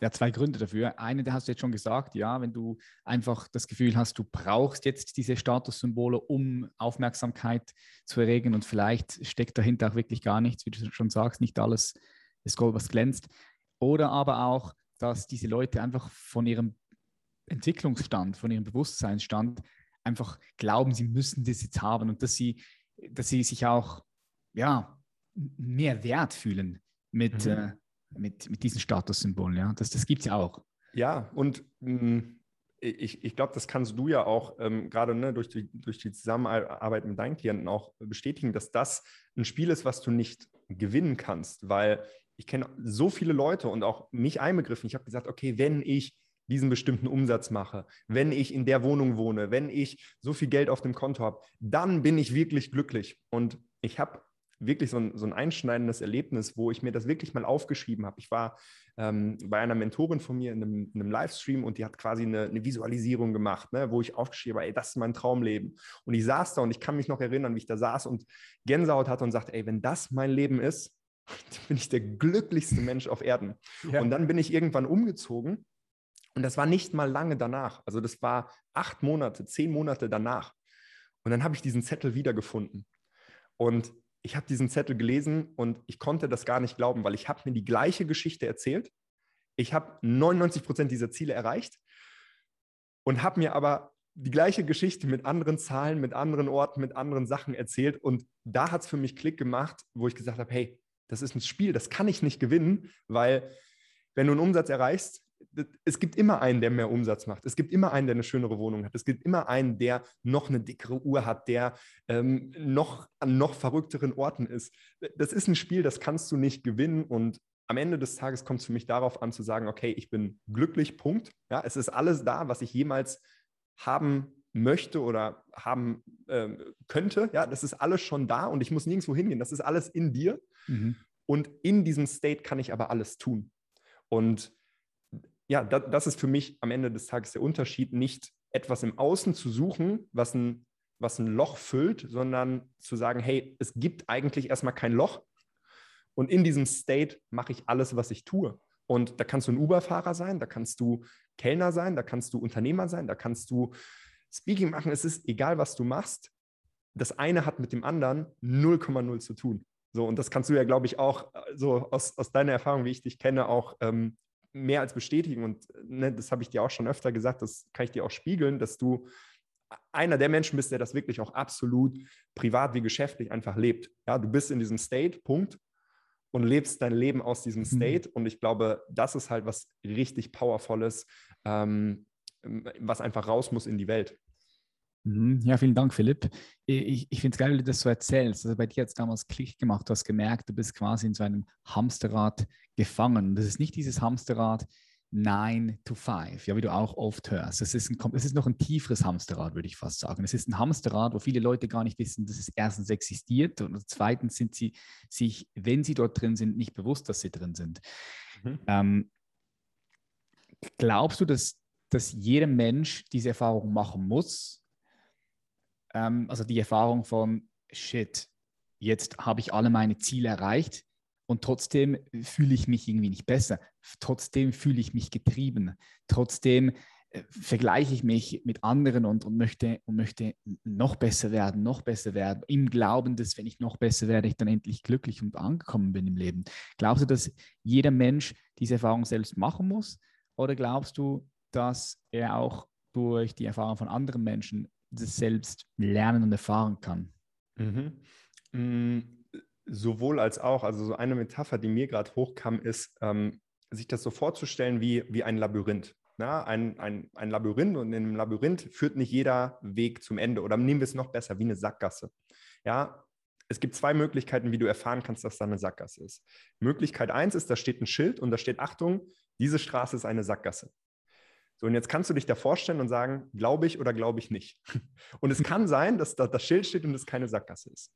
ja, zwei Gründe dafür. Eine, der hast du jetzt schon gesagt, ja, wenn du einfach das Gefühl hast, du brauchst jetzt diese Statussymbole, um Aufmerksamkeit zu erregen und vielleicht steckt dahinter auch wirklich gar nichts, wie du schon sagst, nicht alles ist Gold, was glänzt. Oder aber auch, dass diese Leute einfach von ihrem Entwicklungsstand, von ihrem Bewusstseinsstand einfach glauben, sie müssen das jetzt haben und dass sie, dass sie sich auch ja, mehr wert fühlen mit, mhm. äh, mit, mit diesen Statussymbolen. Ja? Das, das gibt es ja auch. Ja, und mh, hm, ich, ich glaube, das kannst du ja auch ähm, gerade ne, durch, die, durch die Zusammenarbeit mit deinen Klienten auch bestätigen, dass das ein Spiel ist, was du nicht gewinnen kannst, weil ich kenne so viele Leute und auch mich einbegriffen. Ich habe gesagt, okay, wenn ich diesen bestimmten Umsatz mache, wenn ich in der Wohnung wohne, wenn ich so viel Geld auf dem Konto habe, dann bin ich wirklich glücklich. Und ich habe wirklich so ein, so ein einschneidendes Erlebnis, wo ich mir das wirklich mal aufgeschrieben habe. Ich war ähm, bei einer Mentorin von mir in einem, in einem, Livestream und die hat quasi eine, eine Visualisierung gemacht, ne, wo ich aufgeschrieben habe, ey, das ist mein Traumleben. Und ich saß da und ich kann mich noch erinnern, wie ich da saß und Gänsehaut hatte und sagte, ey, wenn das mein Leben ist, (laughs) dann bin ich der glücklichste Mensch auf Erden. Ja. Und dann bin ich irgendwann umgezogen und das war nicht mal lange danach. Also das war acht Monate, zehn Monate danach. Und dann habe ich diesen Zettel wiedergefunden. Und ich habe diesen Zettel gelesen und ich konnte das gar nicht glauben, weil ich habe mir die gleiche Geschichte erzählt. Ich habe 99 Prozent dieser Ziele erreicht und habe mir aber die gleiche Geschichte mit anderen Zahlen, mit anderen Orten, mit anderen Sachen erzählt. Und da hat es für mich Klick gemacht, wo ich gesagt habe, hey, das ist ein Spiel, das kann ich nicht gewinnen, weil wenn du einen Umsatz erreichst, es gibt immer einen, der mehr Umsatz macht. Es gibt immer einen, der eine schönere Wohnung hat. Es gibt immer einen, der noch eine dickere Uhr hat, der ähm, noch an noch verrückteren Orten ist. Das ist ein Spiel, das kannst du nicht gewinnen. Und am Ende des Tages kommt es für mich darauf an zu sagen, okay, ich bin glücklich, Punkt. Ja, es ist alles da, was ich jemals haben möchte oder haben äh, könnte. Ja, das ist alles schon da und ich muss nirgendwo hingehen. Das ist alles in dir. Mhm. Und in diesem State kann ich aber alles tun. Und ja, da, das ist für mich am Ende des Tages der Unterschied, nicht etwas im Außen zu suchen, was ein, was ein Loch füllt, sondern zu sagen, hey, es gibt eigentlich erstmal kein Loch. Und in diesem State mache ich alles, was ich tue. Und da kannst du ein Uber-Fahrer sein, da kannst du Kellner sein, da kannst du Unternehmer sein, da kannst du Speaking machen. Es ist egal, was du machst. Das eine hat mit dem anderen 0,0 zu tun. So, und das kannst du ja, glaube ich, auch äh, so aus, aus deiner Erfahrung, wie ich dich kenne, auch ähm, mehr als bestätigen. Und ne, das habe ich dir auch schon öfter gesagt, das kann ich dir auch spiegeln, dass du einer der Menschen bist, der das wirklich auch absolut privat wie geschäftlich einfach lebt. Ja, du bist in diesem State, Punkt, und lebst dein Leben aus diesem mhm. State. Mhm. Und ich glaube, das ist halt was richtig Powervolles, ähm, was einfach raus muss in die Welt. Mhm. Ja, vielen Dank, Philipp. Ich, ich finde es geil, wie du das so erzählst. Also bei dir hat es damals Klick gemacht, du hast gemerkt, du bist quasi in so einem Hamsterrad gefangen. Das ist nicht dieses Hamsterrad 9 to 5, ja, wie du auch oft hörst. Es ist, es ist noch ein tieferes Hamsterrad, würde ich fast sagen. Es ist ein Hamsterrad, wo viele Leute gar nicht wissen, dass es erstens existiert und zweitens sind sie sich, wenn sie dort drin sind, nicht bewusst, dass sie drin sind. Mhm. Ähm, glaubst du, dass, dass jeder Mensch diese Erfahrung machen muss? Ähm, also die Erfahrung von, shit, jetzt habe ich alle meine Ziele erreicht und trotzdem fühle ich mich irgendwie nicht besser. Trotzdem fühle ich mich getrieben. Trotzdem äh, vergleiche ich mich mit anderen und, und, möchte, und möchte noch besser werden, noch besser werden, im Glauben, dass wenn ich noch besser werde, ich dann endlich glücklich und angekommen bin im Leben. Glaubst du, dass jeder Mensch diese Erfahrung selbst machen muss? Oder glaubst du, dass er auch durch die Erfahrung von anderen Menschen das selbst lernen und erfahren kann. Mhm. Mm, sowohl als auch, also so eine Metapher, die mir gerade hochkam, ist, ähm, sich das so vorzustellen wie, wie ein Labyrinth. Na, ein, ein, ein Labyrinth und in einem Labyrinth führt nicht jeder Weg zum Ende. Oder nehmen wir es noch besser, wie eine Sackgasse. Ja, es gibt zwei Möglichkeiten, wie du erfahren kannst, dass da eine Sackgasse ist. Möglichkeit eins ist, da steht ein Schild und da steht, Achtung, diese Straße ist eine Sackgasse. So, und jetzt kannst du dich da vorstellen und sagen, glaube ich oder glaube ich nicht. (laughs) Und es kann sein, dass da das Schild steht und es keine Sackgasse ist.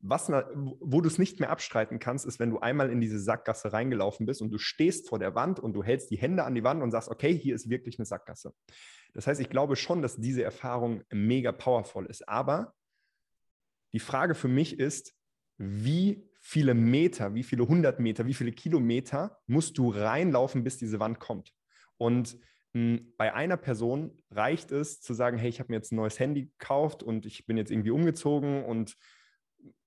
Was, wo du es nicht mehr abstreiten kannst, ist, wenn du einmal in diese Sackgasse reingelaufen bist und du stehst vor der Wand und du hältst die Hände an die Wand und sagst, okay, hier ist wirklich eine Sackgasse. Das heißt, ich glaube schon, dass diese Erfahrung mega powerful ist. Aber die Frage für mich ist, wie viele Meter, wie viele hundert Meter, wie viele Kilometer musst du reinlaufen, bis diese Wand kommt? Und bei einer Person reicht es zu sagen, hey, ich habe mir jetzt ein neues Handy gekauft und ich bin jetzt irgendwie umgezogen und,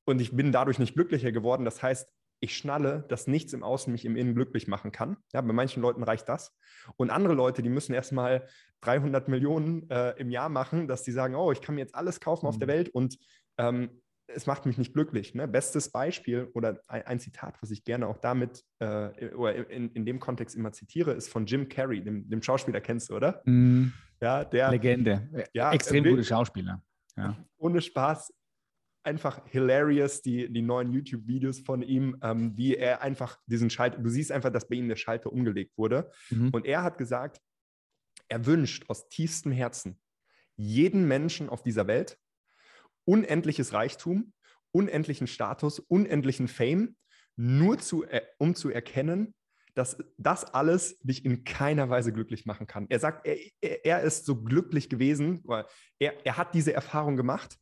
und ich bin dadurch nicht glücklicher geworden. Das heißt, ich schnalle, dass nichts im Außen mich im Innen glücklich machen kann. Ja, bei manchen Leuten reicht das. Und andere Leute, die müssen erstmal 300 Millionen äh, im Jahr machen, dass die sagen, oh, ich kann mir jetzt alles kaufen mhm. auf der mhm. Welt und ähm, es macht mich nicht glücklich. Ne? Bestes Beispiel oder ein, ein, Zitat, was ich gerne auch damit äh, oder in, in dem Kontext immer zitiere, ist von Jim Carrey, dem, dem Schauspieler kennst du, oder? Mm, ja, der Legende. Ja, Extrem gute Schauspieler. Ja. (laughs) Ohne Spaß. einfach hilarious, die, die neuen YouTube-Videos von ihm, ähm, wie er einfach diesen Schalter, du siehst einfach, dass bei ihm der Schalter umgelegt wurde. Mhm. Und er hat gesagt, er wünscht aus tiefstem Herzen jeden Menschen auf dieser Welt unendliches Reichtum, unendlichen Status, unendlichen Fame, nur zu, um zu erkennen, dass das alles dich in keiner Weise glücklich machen kann. Er sagt, er, er ist so glücklich gewesen, er, er hat diese Erfahrung gemacht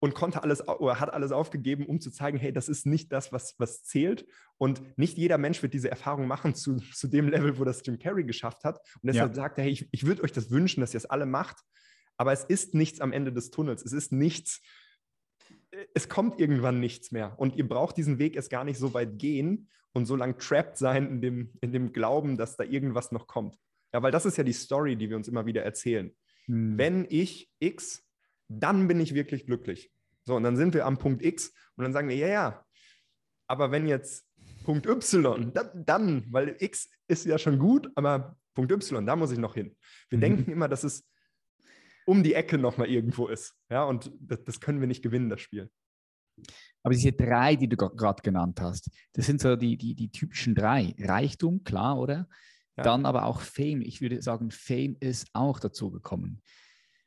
und konnte alles oder hat alles aufgegeben, um zu zeigen, hey, das ist nicht das, was, was zählt. Und nicht jeder Mensch wird diese Erfahrung machen zu, zu dem Level, wo das Jim Carrey geschafft hat. Und deshalb ja. sagt er, hey, ich, ich würde euch das wünschen, dass ihr es alle macht. Aber es ist nichts am Ende des Tunnels. Es ist nichts, es kommt irgendwann nichts mehr. Und ihr braucht diesen Weg erst gar nicht so weit gehen und so lang trapped sein in dem, in dem Glauben, dass da irgendwas noch kommt. Ja, weil das ist ja die Story, die wir uns immer wieder erzählen. Hm. Wenn ich X, dann bin ich wirklich glücklich. So, und dann sind wir am Punkt X und dann sagen wir, ja, ja, aber wenn jetzt Punkt Y, dann, dann, weil X ist ja schon gut, aber Punkt Y, da muss ich noch hin. Wir mhm. denken immer, dass es um die Ecke nochmal irgendwo ist. Ja, und das, das, können wir nicht gewinnen, das Spiel. Aber diese drei, die du gerade genannt hast, das sind so die, die, die typischen drei. Reichtum, klar, oder? Ja. Dann aber auch Fame. Ich würde sagen, Fame ist auch dazu gekommen.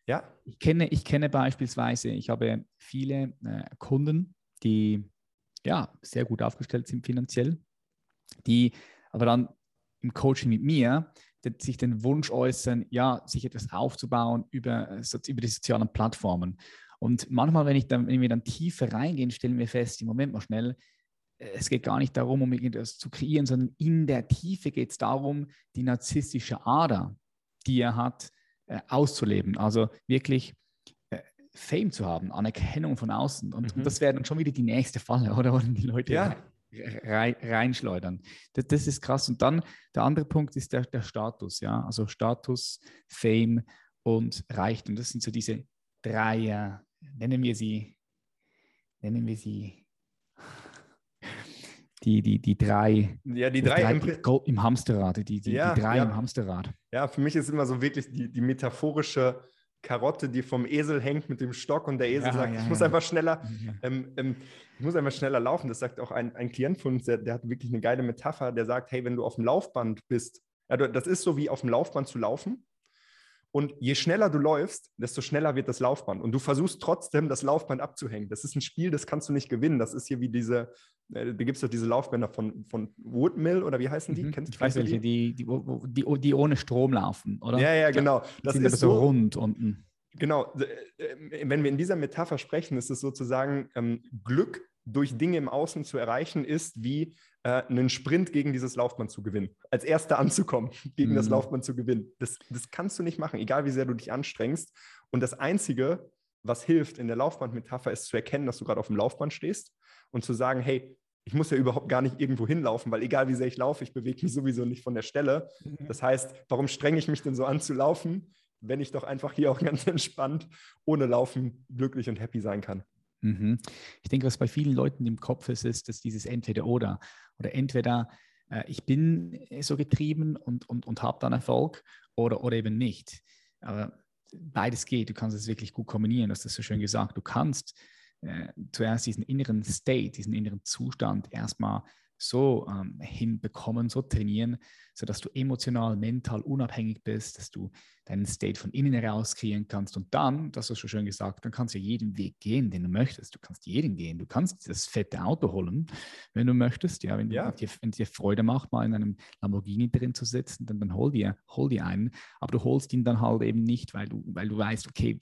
Ja. Ich kenne, ich kenne beispielsweise, ich habe viele äh, Kunden, die ja sehr gut aufgestellt sind finanziell, die aber dann im Coaching mit mir sich den Wunsch äußern, ja, sich etwas aufzubauen über, äh, über die sozialen Plattformen. Und manchmal, wenn, ich dann, wenn wir dann tiefer reingehen, stellen wir fest, im Moment mal schnell, äh, es geht gar nicht darum, um irgendwas zu kreieren, sondern in der Tiefe geht es darum, die narzisstische Ader, die er hat, äh, auszuleben. Also wirklich Fame zu haben, Anerkennung von außen. Und, mhm. und das wäre dann schon wieder die nächste Falle, oder? Wo die Leute ja rein, reinschleudern. Das, das, ist krass. Und dann der andere Punkt ist der, der Status, ja. Also Status, Fame und Reichtum. Das sind so diese drei, äh, nennen wir sie, nennen wir sie die, die, die drei, ja, die drei, drei im, im, Hamsterrad, die, die, ja, die drei ja. im Hamsterrad. Ja, für mich ist immer so wirklich die, die metaphorische Karotte, die vom Esel hängt mit dem Stock und der Esel ja, sagt, ja, ich muss einfach schneller, (laughs) ähm, ähm, ich muss einfach schneller laufen. Das sagt auch ein, ein Klient von uns, der, der, hat wirklich eine geile Metapher, der sagt, hey, wenn du auf dem Laufband bist, ja, das ist so wie auf dem Laufband zu laufen. Und je schneller du läufst, desto schneller wird das Laufband. Und du versuchst trotzdem, das Laufband abzuhängen. Das ist ein Spiel, das kannst du nicht gewinnen. Das ist hier wie diese, da gibt es doch diese Laufbänder von, von Woodmill oder wie heißen die? Mhm. Kennst, ich weiß welche, die, die, die, die, ohne Strom laufen, oder? Ja, ja, genau. Das die sind ist so rund unten. Genau. Äh, wenn wir in dieser Metapher sprechen, ist es sozusagen ähm, Glück durch Dinge im Außen zu erreichen, ist wie äh, einen Sprint gegen dieses Laufband zu gewinnen. Als Erster anzukommen, (laughs) gegen mhm. das Laufband zu gewinnen. Das, das kannst du nicht machen, egal wie sehr du dich anstrengst. Und das Einzige, was hilft in der Laufbandmetapher, ist zu erkennen, dass du gerade auf dem Laufband stehst und zu sagen, hey, ich muss ja überhaupt gar nicht irgendwo hinlaufen, weil egal wie sehr ich laufe, ich bewege mich sowieso nicht von der Stelle. Mhm. Das heißt, warum strenge ich mich denn so an zu laufen, wenn ich doch einfach hier auch (laughs) ganz entspannt ohne Laufen glücklich und happy sein kann? Mhm. Ich denke, was bei vielen Leuten im Kopf ist, ist, dass dieses Entweder-Oder oder entweder äh, ich bin so getrieben und, und, und habe dann Erfolg oder, oder eben nicht. Aber beides geht. Du kannst es wirklich gut kombinieren. Du hast das so schön gesagt. Du kannst äh, zuerst diesen inneren State, diesen inneren Zustand erstmal so ähm, hinbekommen, so trainieren, sodass du emotional, mental unabhängig bist, dass du deinen State von innen heraus kreieren kannst. Und dann, das hast du schon schön gesagt, dann kannst du jeden Weg gehen, den du möchtest. Du kannst jeden gehen. Du kannst das fette Auto holen, wenn du möchtest. Ja, wenn, ja. Dir, wenn dir Freude macht, mal in einem Lamborghini drin zu sitzen, dann, dann hol dir, hol dir einen. Aber du holst ihn dann halt eben nicht, weil du, weil du weißt, okay,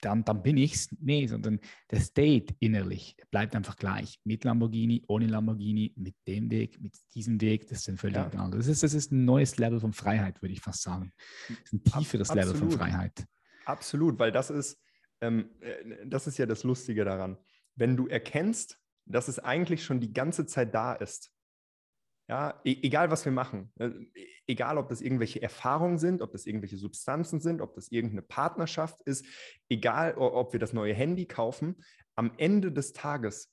dann, dann bin ich's. Nee, sondern der State innerlich bleibt einfach gleich. Mit Lamborghini, ohne Lamborghini, mit dem Weg, mit diesem Weg, das ist ein völlig ja. Das ist, das ist ein neues Level von Freiheit, würde ich fast sagen. Das ist ein tieferes Absolut. Level von Freiheit. Absolut, weil das ist, ähm, äh, das ist ja das Lustige daran. Wenn du erkennst, dass es eigentlich schon die ganze Zeit da ist, ja, e egal was wir machen, äh, e egal ob das irgendwelche Erfahrungen sind, ob das irgendwelche Substanzen sind, ob das irgendeine Partnerschaft ist, egal ob wir das neue Handy kaufen, am Ende des Tages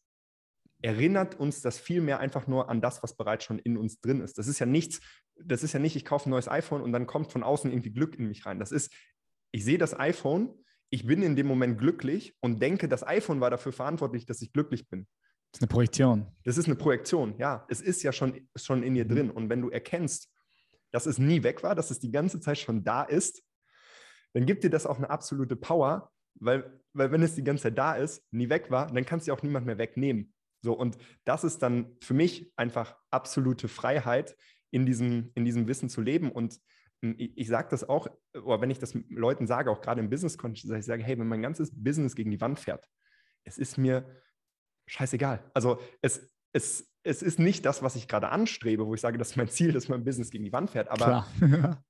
erinnert uns das vielmehr einfach nur an das, was bereits schon in uns drin ist. Das ist ja nichts, das ist ja nicht, ich kaufe ein neues iPhone und dann kommt von außen irgendwie Glück in mich rein. Das ist, ich sehe das iPhone, ich bin in dem Moment glücklich und denke, das iPhone war dafür verantwortlich, dass ich glücklich bin. Das ist eine Projektion. Das ist eine Projektion, ja. Es ist ja schon, schon in dir mhm. drin. Und wenn du erkennst, dass es nie weg war, dass es die ganze Zeit schon da ist, dann gibt dir das auch eine absolute Power, weil, weil wenn es die ganze Zeit da ist, nie weg war, dann kannst du auch niemand mehr wegnehmen. So, und das ist dann für mich einfach absolute Freiheit, in diesem, in diesem Wissen zu leben. Und hm, ich, ich sage das auch, oder wenn ich das Leuten sage, auch gerade im Business-Kontext, ich sage, hey, wenn mein ganzes Business gegen die Wand fährt, es ist mir scheißegal. Also es, es, es ist nicht das, was ich gerade anstrebe, wo ich sage, das ist mein Ziel, (laughs) dass mein Business gegen die Wand fährt. Aber (laughs)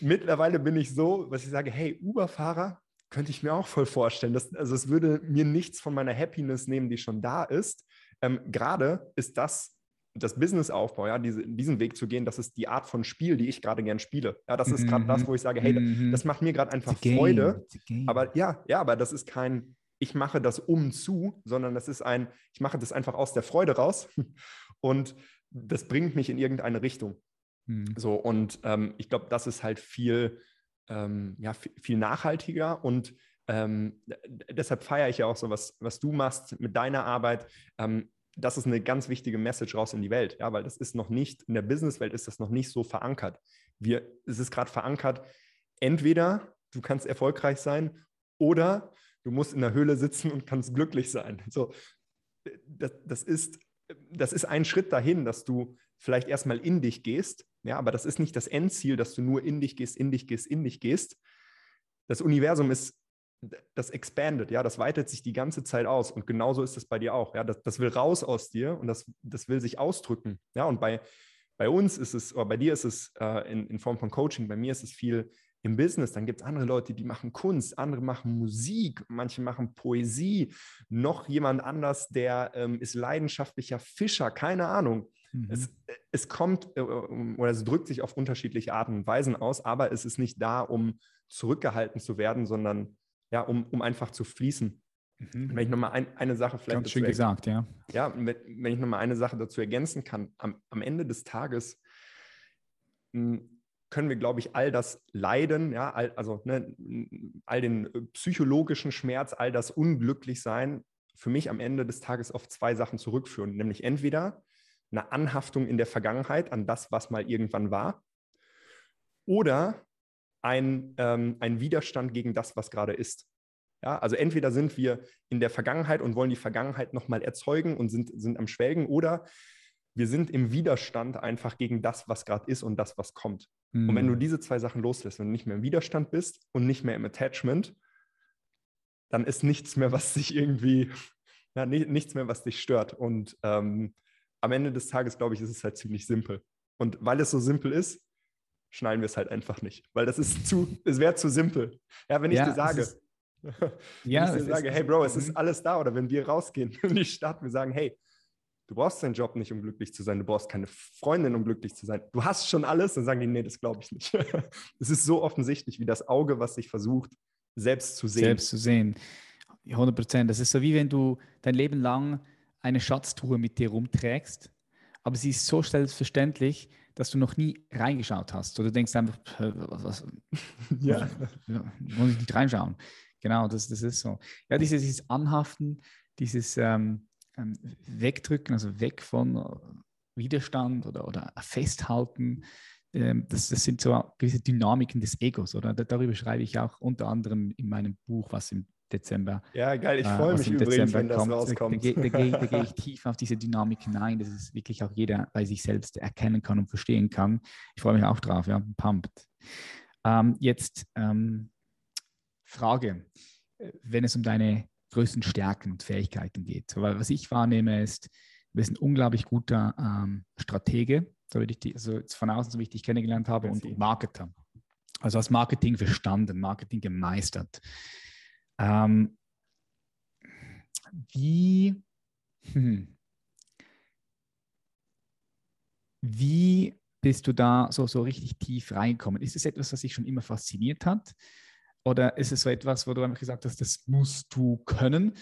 mittlerweile bin ich so, was ich sage, hey, Uber-Fahrer könnte ich mir auch voll vorstellen. Das, also es würde mir nichts von meiner Happiness nehmen, die schon da ist. Ähm, gerade ist das das Businessaufbau, ja, diese, diesen Weg zu gehen, das ist die Art von Spiel, die ich gerade gern spiele. Ja, das ist gerade das, mhm. wo ich sage, hey, mhm. das macht mir gerade einfach Freude. Aber ja, ja, aber das ist kein, ich mache das um zu, sondern das ist ein, ich mache das einfach aus der Freude raus (laughs) und das bringt mich in irgendeine Richtung. Mhm. So, und ähm, ich glaube, das ist halt viel, ähm, ja, viel nachhaltiger und ähm, deshalb feiere ich ja auch so, was, was du machst mit deiner Arbeit. Ähm, das ist eine ganz wichtige Message raus in die Welt, ja, weil das ist noch nicht, in der Businesswelt ist das noch nicht so verankert. Wir, es ist gerade verankert, entweder du kannst erfolgreich sein oder du musst in der Höhle sitzen und kannst glücklich sein. So, das, das, ist, das ist ein Schritt dahin, dass du vielleicht erstmal in dich gehst, ja, aber das ist nicht das Endziel, dass du nur in dich gehst, in dich gehst, in dich gehst. Das Universum ist das expandet, ja, das weitet sich die ganze Zeit aus. Und genauso ist es bei dir auch. Ja, das, das will raus aus dir und das, das will sich ausdrücken. Ja, und bei, bei uns ist es, oder bei dir ist es äh, in, in Form von Coaching, bei mir ist es viel im Business. Dann gibt es andere Leute, die machen Kunst, andere machen Musik, manche machen Poesie, noch jemand anders, der ähm, ist leidenschaftlicher Fischer, keine Ahnung. Mhm. Es, es kommt äh, oder es drückt sich auf unterschiedliche Arten und Weisen aus, aber es ist nicht da, um zurückgehalten zu werden, sondern ja, um, um einfach zu fließen. Mhm. Wenn ich nochmal ein, eine Sache vielleicht. Ganz schön gesagt, ja. Ja, wenn ich nochmal eine Sache dazu ergänzen kann, am, am Ende des Tages mh, können wir, glaube ich, all das Leiden, ja, all, also ne, all den äh, psychologischen Schmerz, all das Unglücklichsein für mich am Ende des Tages auf zwei Sachen zurückführen. Nämlich entweder eine Anhaftung in der Vergangenheit an das, was mal irgendwann war, oder ein, ähm, ein Widerstand gegen das, was gerade ist. Ja, also entweder sind wir in der Vergangenheit und wollen die Vergangenheit nochmal erzeugen und sind, sind am Schwelgen, oder wir sind im Widerstand einfach gegen das, was gerade ist und das, was kommt. Mhm. Und wenn du hm. diese zwei Sachen loslässt, wenn du nicht mehr im Widerstand bist und nicht mehr im Attachment, dann ist nichts mehr, was dich irgendwie, ja, nichts mehr, was dich stört. Und ähm, am Ende des Tages, glaube ich, ist es halt ziemlich simpel. Und weil es so simpel ist, schneiden wir es halt einfach nicht, weil das ist zu, es wäre zu simpel. Ja, wenn ich ja, dir sage, ist, (laughs) ja, wenn ich dir sage, hey Bro, es ist mhm. alles da, oder wenn wir rausgehen (laughs) in die Stadt, wir sagen, hey, du brauchst deinen Job nicht, um glücklich zu sein, du brauchst keine Freundin, um glücklich zu sein. Du hast schon alles, dann sagen die, nee, das glaube ich nicht. (laughs) Es ist so offensichtlich, wie das Auge, was sich versucht, selbst zu sehen. Selbst zu sehen. 100 Prozent. Das ist so wie wenn du dein Leben lang eine Schatztruhe mit dir rumträgst, aber sie ist so selbstverständlich, dass du noch nie reingeschaut hast. Oder du denkst einfach, was, was, ja. (laughs) muss ich nicht reinschauen. Genau, das, das ist so. Ja, dieses, dieses Anhaften, dieses ähm, ähm Wegdrücken, also weg von äh, Widerstand oder, oder Festhalten, ähm, das, das, sind so gewisse Dynamiken des Egos, oder? Darüber schreibe ich auch unter anderem in meinem Buch, was im Dezember. Ja, geil, ich äh, freue mich übrigens, Dezember wenn das kommt. rauskommt. Da, da, da, gehe, da gehe ich (laughs) tief auf diese Dynamik hinein, dass es wirklich auch jeder bei sich selbst erkennen kann und verstehen kann. Ich freue mich auch drauf, ja, pumped. Ähm, jetzt ähm, Frage, wenn es um deine größten Stärken und Fähigkeiten geht. Weil was ich wahrnehme ist, du bist ein unglaublich guter ähm, Stratege, so wie ich die, also von außen, so wie ich dich kennengelernt habe, und Marketer. Also hast Marketing verstanden, Marketing gemeistert. Ähm, wie, hm, wie bist du da so, so richtig tief reingekommen? Ist es etwas, was dich schon immer fasziniert hat? Oder ist es so etwas, wo du einfach gesagt hast, das musst du können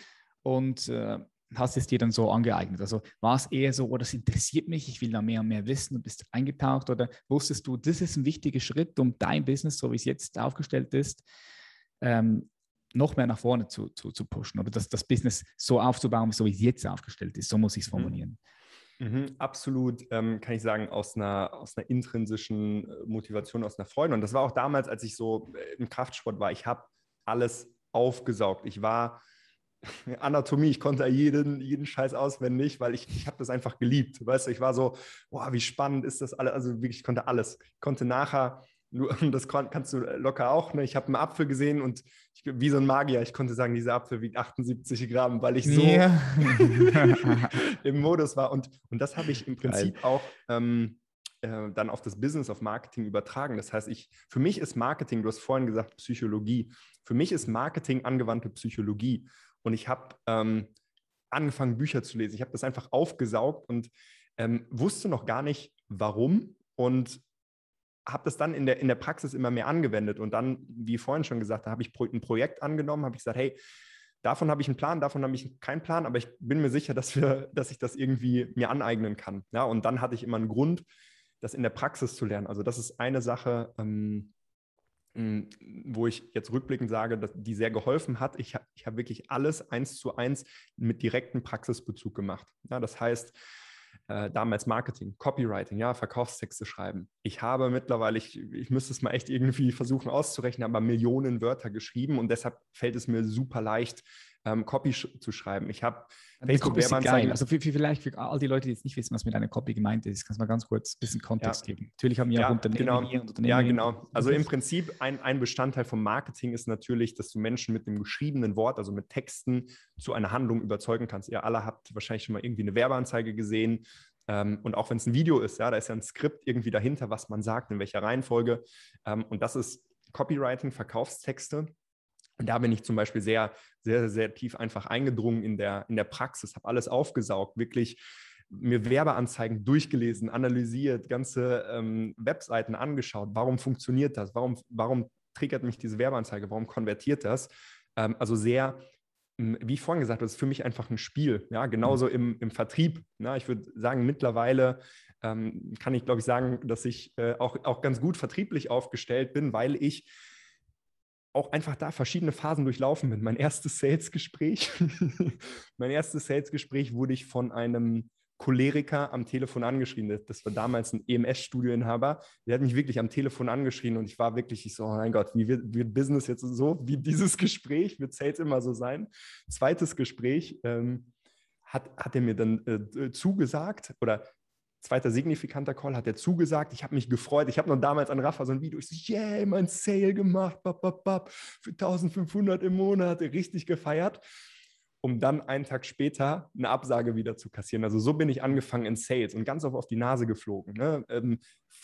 und äh, hast es dir dann so angeeignet? Also war es eher so, oh, das interessiert mich, ich will da mehr und mehr wissen und bist eingetaucht? Oder wusstest du, das ist ein wichtiger Schritt, um dein Business, so wie es jetzt aufgestellt ist, ähm, noch mehr nach vorne zu, zu, zu pushen oder das, das Business so aufzubauen, so wie es jetzt aufgestellt ist. So muss ich es mhm. formulieren. Mhm, absolut, ähm, kann ich sagen, aus einer, aus einer intrinsischen äh, Motivation, aus einer Freude. Und das war auch damals, als ich so äh, im Kraftsport war. Ich habe alles aufgesaugt. Ich war (laughs) Anatomie, ich konnte jeden, jeden Scheiß auswendig, weil ich, ich habe das einfach geliebt. Weißt du, ich war so, boah, wie spannend ist das alles. Also wirklich, ich konnte alles. Ich konnte nachher (laughs) das kannst du locker auch. Ne? Ich habe einen Apfel gesehen und ich, wie so ein Magier, ich konnte sagen, dieser Apfel wiegt 78 Gramm, weil ich so yeah. (laughs) im Modus war. Und, und das habe ich im Prinzip Geil. auch ähm, äh, dann auf das Business of Marketing übertragen. Das heißt, ich, für mich ist Marketing, du hast vorhin gesagt, Psychologie. Für mich ist Marketing angewandte Psychologie. Und ich habe ähm, angefangen, Bücher zu lesen. Ich habe das einfach aufgesaugt und ähm, wusste noch gar nicht, warum. Und habe das dann in der, in der Praxis immer mehr angewendet. Und dann, wie vorhin schon gesagt, da habe ich ein Projekt angenommen, habe ich gesagt, hey, davon habe ich einen Plan, davon habe ich keinen Plan, aber ich bin mir sicher, dass, wir, dass ich das irgendwie mir aneignen kann. Ja, und dann hatte ich immer einen Grund, das in der Praxis zu lernen. Also das ist eine Sache, ähm, wo ich jetzt rückblickend sage, dass die sehr geholfen hat. Ich, ich habe wirklich alles eins zu eins mit direktem Praxisbezug gemacht. Ja, das heißt, äh, damals Marketing, Copywriting, ja, Verkaufstexte schreiben. Ich habe mittlerweile, ich, ich müsste es mal echt irgendwie versuchen auszurechnen, aber Millionen Wörter geschrieben und deshalb fällt es mir super leicht, ähm, Copy sch zu schreiben. Ich habe Facebook Werbeanzeigen. Also für, für, vielleicht für all die Leute, die jetzt nicht wissen, was mit einer Copy gemeint ist, kannst du mal ganz kurz ein bisschen Kontext ja. geben. Natürlich haben wir ja, auch Unternehmen genau. hier und Unternehmen. Ja, genau. Also im Prinzip ein, ein Bestandteil vom Marketing ist natürlich, dass du Menschen mit dem geschriebenen Wort, also mit Texten, zu einer Handlung überzeugen kannst. Ihr alle habt wahrscheinlich schon mal irgendwie eine Werbeanzeige gesehen. Ähm, und auch wenn es ein Video ist, ja, da ist ja ein Skript irgendwie dahinter, was man sagt, in welcher Reihenfolge. Ähm, und das ist Copywriting, Verkaufstexte. Und da bin ich zum Beispiel sehr, sehr, sehr tief einfach eingedrungen in der, in der Praxis, habe alles aufgesaugt, wirklich mir Werbeanzeigen durchgelesen, analysiert, ganze ähm, Webseiten angeschaut. Warum funktioniert das? Warum, warum triggert mich diese Werbeanzeige? Warum konvertiert das? Ähm, also sehr, wie ich vorhin gesagt das ist für mich einfach ein Spiel. Ja, genauso im, im Vertrieb. Na, ich würde sagen, mittlerweile ähm, kann ich, glaube ich, sagen, dass ich äh, auch, auch ganz gut vertrieblich aufgestellt bin, weil ich auch einfach da verschiedene Phasen durchlaufen bin. Mein erstes Sales-Gespräch, (laughs) mein erstes Sales-Gespräch wurde ich von einem Choleriker am Telefon angeschrien. Das war damals ein EMS-Studioinhaber. Der hat mich wirklich am Telefon angeschrien und ich war wirklich, ich so, oh mein Gott, wie wird, wird Business jetzt so, wie dieses Gespräch, wird Sales immer so sein? Zweites Gespräch ähm, hat, hat er mir dann äh, zugesagt oder zweiter signifikanter Call, hat er zugesagt. Ich habe mich gefreut. Ich habe noch damals an Rafa so ein Video, ich so, yeah, mein Sale gemacht, bap, bap, bap, für 1500 im Monat, richtig gefeiert, um dann einen Tag später eine Absage wieder zu kassieren. Also so bin ich angefangen in Sales und ganz oft auf die Nase geflogen. Ne? Ähm,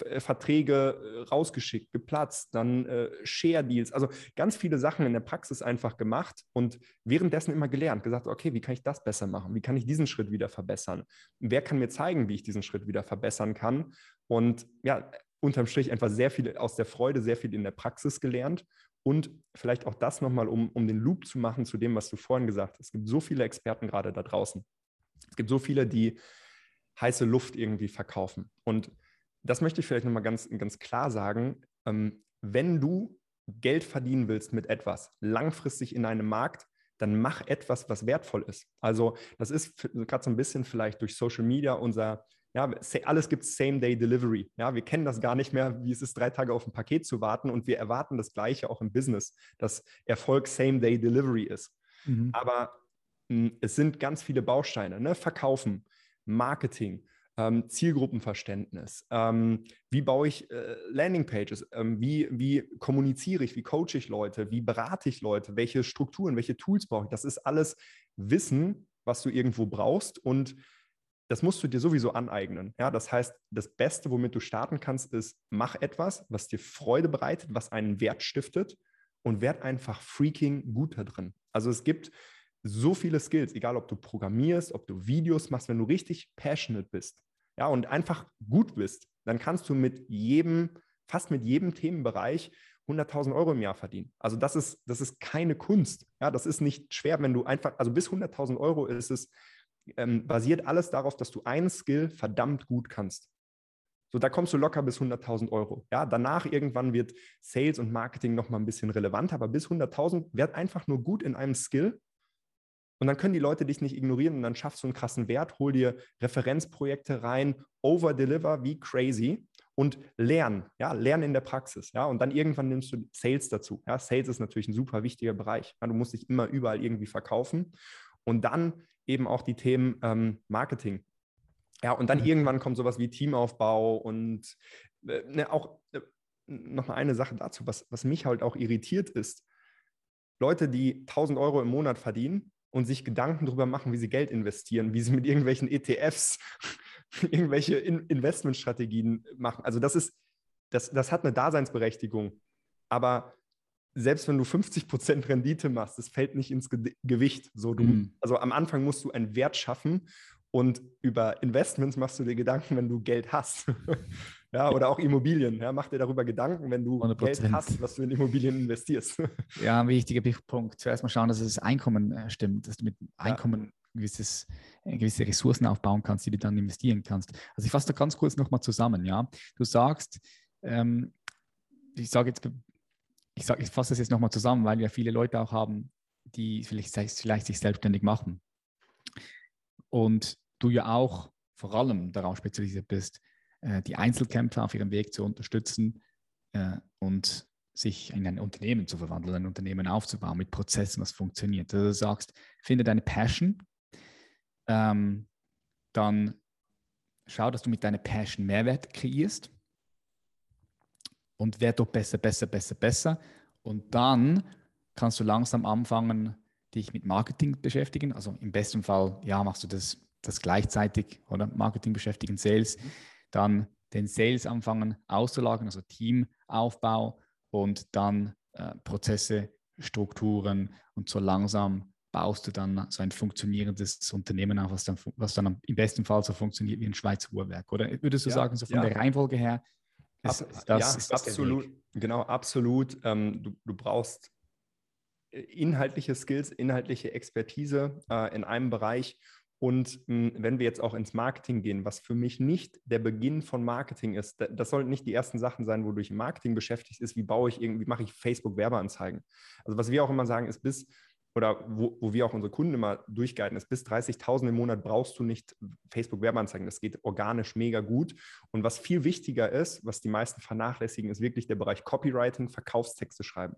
äh, Verträge äh, rausgeschickt, geplatzt, dann äh, Share-Deals, also ganz viele Sachen in der Praxis einfach gemacht und währenddessen immer gelernt, gesagt, okay, wie kann ich das besser machen? Wie kann ich diesen Schritt wieder verbessern? Wer kann mir zeigen, wie ich diesen Schritt wieder verbessern kann? Und ja, unterm Strich einfach sehr viel aus der Freude, sehr viel in der Praxis gelernt und vielleicht auch das nochmal, um, um den Loop zu machen zu dem, was du vorhin gesagt hast. Es gibt so viele Experten gerade da draußen. Es gibt so viele, die heiße Luft irgendwie verkaufen. Und das möchte ich vielleicht nochmal ganz, ganz klar sagen. Ähm, wenn du Geld verdienen willst mit etwas langfristig in einem Markt, dann mach etwas, was wertvoll ist. Also das ist gerade so ein bisschen vielleicht durch Social Media unser, ja, alles gibt Same-Day-Delivery. Ja, wir kennen das gar nicht mehr, wie es ist, drei Tage auf ein Paket zu warten und wir erwarten das Gleiche auch im Business, dass Erfolg Same-Day-Delivery ist. Mhm. Aber mh, hm, es sind ganz viele Bausteine, ne? Verkaufen, Marketing, ähm, Zielgruppenverständnis, ähm, wie baue ich äh, Landingpages, ähm, wie, wie kommuniziere ich, wie coache ich Leute, wie berate ich Leute, welche Strukturen, welche Tools brauche ich. Das ist alles Wissen, was du irgendwo brauchst und das musst du dir sowieso aneignen. Ja, das heißt, das Beste, womit du starten kannst, ist, mach etwas, was dir Freude bereitet, was einen Wert stiftet und werd einfach freaking gut da drin. Also es gibt so viele Skills, egal ob du programmierst, ob du Videos machst, wenn du richtig passionate bist, ja, und einfach gut bist, dann kannst du mit jedem, fast mit jedem Themenbereich 100.000 Euro im Jahr verdienen. Also das ist, das ist keine Kunst. Ja, das ist nicht schwer, wenn du einfach, also bis 100.000 Euro ist es, ähm, basiert alles darauf, dass du einen Skill verdammt gut kannst. So, da kommst du locker bis 100.000 Euro. Ja, danach irgendwann wird Sales und Marketing nochmal ein bisschen relevanter, aber bis 100.000 werd einfach nur gut in einem Skill und dann können die Leute dich nicht ignorieren und dann schaffst du einen krassen Wert, hol dir Referenzprojekte rein, over-deliver wie crazy und lernen, ja, lernen in der Praxis, ja, und dann irgendwann nimmst du Sales dazu. Ja, Sales ist natürlich ein super wichtiger Bereich. Ja, du musst dich immer überall irgendwie verkaufen und dann eben auch die Themen ähm, Marketing. Ja, und dann mhm. irgendwann kommt sowas wie Teamaufbau und äh, ne, auch äh, noch eine Sache dazu, was, was mich halt auch irritiert ist. Leute, die 1000 Euro im Monat verdienen, und sich Gedanken darüber machen, wie sie Geld investieren, wie sie mit irgendwelchen ETFs (laughs) irgendwelche In Investmentstrategien machen. Also das ist, das, das hat eine Daseinsberechtigung. Aber selbst wenn du 50 Prozent Rendite machst, das fällt nicht ins Ge Gewicht. So, du, mhm. Also am Anfang musst du einen Wert schaffen und über Investments machst du dir Gedanken, wenn du Geld hast. (laughs) ja, oder auch Immobilien. Ja, mach dir darüber Gedanken, wenn du 100%. Geld hast, was du in Immobilien investierst. (laughs) ja, ein wichtiger Punkt. Zuerst mal schauen, dass das Einkommen äh, stimmt, dass du mit Einkommen ja. gewisses, äh, gewisse Ressourcen aufbauen kannst, die du dann investieren kannst. Also ich fasse da ganz kurz nochmal zusammen. Ja, du sagst, ähm, ich sage jetzt, ich, sag, ich fasse das jetzt nochmal zusammen, weil wir viele Leute auch haben, die vielleicht, vielleicht sich selbstständig machen. Und du ja auch vor allem darauf spezialisiert bist, äh, die Einzelkämpfer auf ihrem Weg zu unterstützen äh, und sich in ein Unternehmen zu verwandeln, ein Unternehmen aufzubauen mit Prozessen, was funktioniert. Also du sagst, finde deine Passion, ähm, dann schau, dass du mit deiner Passion Mehrwert kreierst und werd doch besser, besser, besser, besser. Und dann kannst du langsam anfangen, dich mit Marketing beschäftigen. Also im besten Fall, ja, machst du das, das gleichzeitig, oder? Marketing beschäftigen, Sales. Dann den Sales anfangen auszulagern, also Teamaufbau und dann äh, Prozesse, Strukturen und so langsam baust du dann so ein funktionierendes Unternehmen auf, was dann, was dann im besten Fall so funktioniert wie ein Schweizer Uhrwerk, oder? Würdest du ja, sagen, so von ja. der Reihenfolge her? Ist, ist das, ja, ist das absolut. Genau, absolut. Ähm, du, du brauchst äh, inhaltliche Skills, inhaltliche Expertise äh, in einem Bereich und mh, hm, wenn wir jetzt auch ins Marketing gehen, was für mich nicht der Beginn von Marketing ist, das sollten nicht die ersten Sachen sein, wodurch Marketing beschäftigt ist, wie baue ich irgendwie, mache ich Facebook-Werbeanzeigen. Also was wir auch immer sagen, ist bis, oder wo, wo wir auch unsere Kunden immer durchgehalten ist, bis 30.000 im Monat brauchst du nicht Facebook-Werbeanzeigen. Das geht organisch mega gut. Und was viel wichtiger ist, was die meisten vernachlässigen, ist wirklich der Bereich Copywriting, Verkaufstexte schreiben.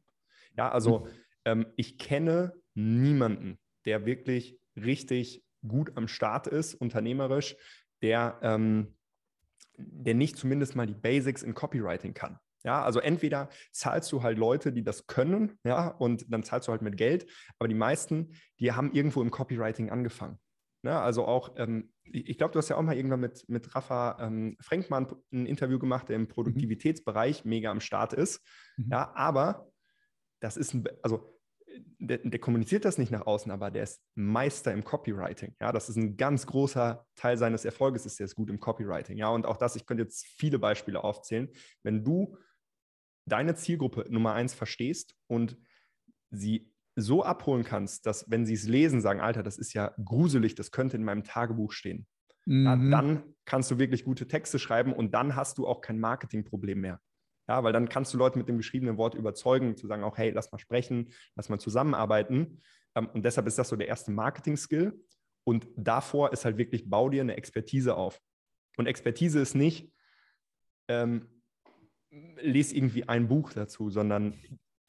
Ja, also mhm. ähm, ich kenne niemanden, der wirklich richtig gut am Start ist, unternehmerisch, der, ähm, der nicht zumindest mal die Basics in Copywriting kann. Ja, also entweder zahlst du halt Leute, die das können, ja, und dann zahlst du halt mit Geld, aber die meisten, die haben irgendwo im Copywriting angefangen. Ja, also auch, ähm, ich glaube, du hast ja auch mal irgendwann mit, mit Rafa ähm, Frenkmann ein Interview gemacht, der im mhm. Produktivitätsbereich mega am Start ist. Mhm. Ja, aber das ist ein, also der, der, kommuniziert das nicht nach außen, aber der ist Meister im Copywriting. Ja, das ist ein ganz großer Teil seines Erfolges, ist der ist gut im Copywriting. Ja, und auch das, ich könnte jetzt viele Beispiele aufzählen. Wenn du deine Zielgruppe Nummer eins verstehst und sie so abholen kannst, dass wenn sie es lesen, sagen, Alter, das ist ja gruselig, das könnte in meinem Tagebuch stehen. Mhm. Ja, dann kannst du wirklich gute Texte schreiben und dann hast du auch kein Marketingproblem mehr. Ja, weil dann kannst du Leute mit dem geschriebenen Wort überzeugen, zu sagen auch, hey, lass mal sprechen, lass mal zusammenarbeiten. Ähm, und deshalb ist das so der erste Marketing-Skill. Und davor ist halt wirklich, bau dir eine Expertise auf. Und Expertise ist nicht, ähm, lese irgendwie ein Buch dazu, sondern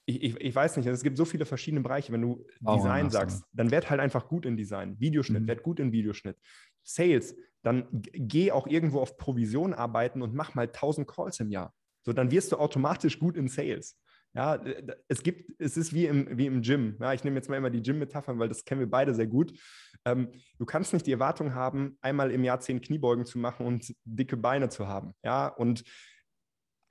ich, ich, ich, weiß nicht, es gibt so viele verschiedene Bereiche. Wenn du oh, Design sagst, dann werd halt einfach gut in Design. Videoschnitt, mhm. werd gut in Videoschnitt. Sales, dann geh auch irgendwo auf Provision arbeiten und mach mal 1000 Calls im Jahr. So, dann wirst du automatisch gut in Sales. Ja, es gibt, es ist wie im, wie im Gym. Ja, ich nehme jetzt mal immer die Gym-Metaphern, weil das kennen wir beide sehr gut. Ähm, du kannst nicht die Erwartung haben, einmal im Jahr zehn Kniebeugen zu machen und dicke Beine zu haben. Ja, und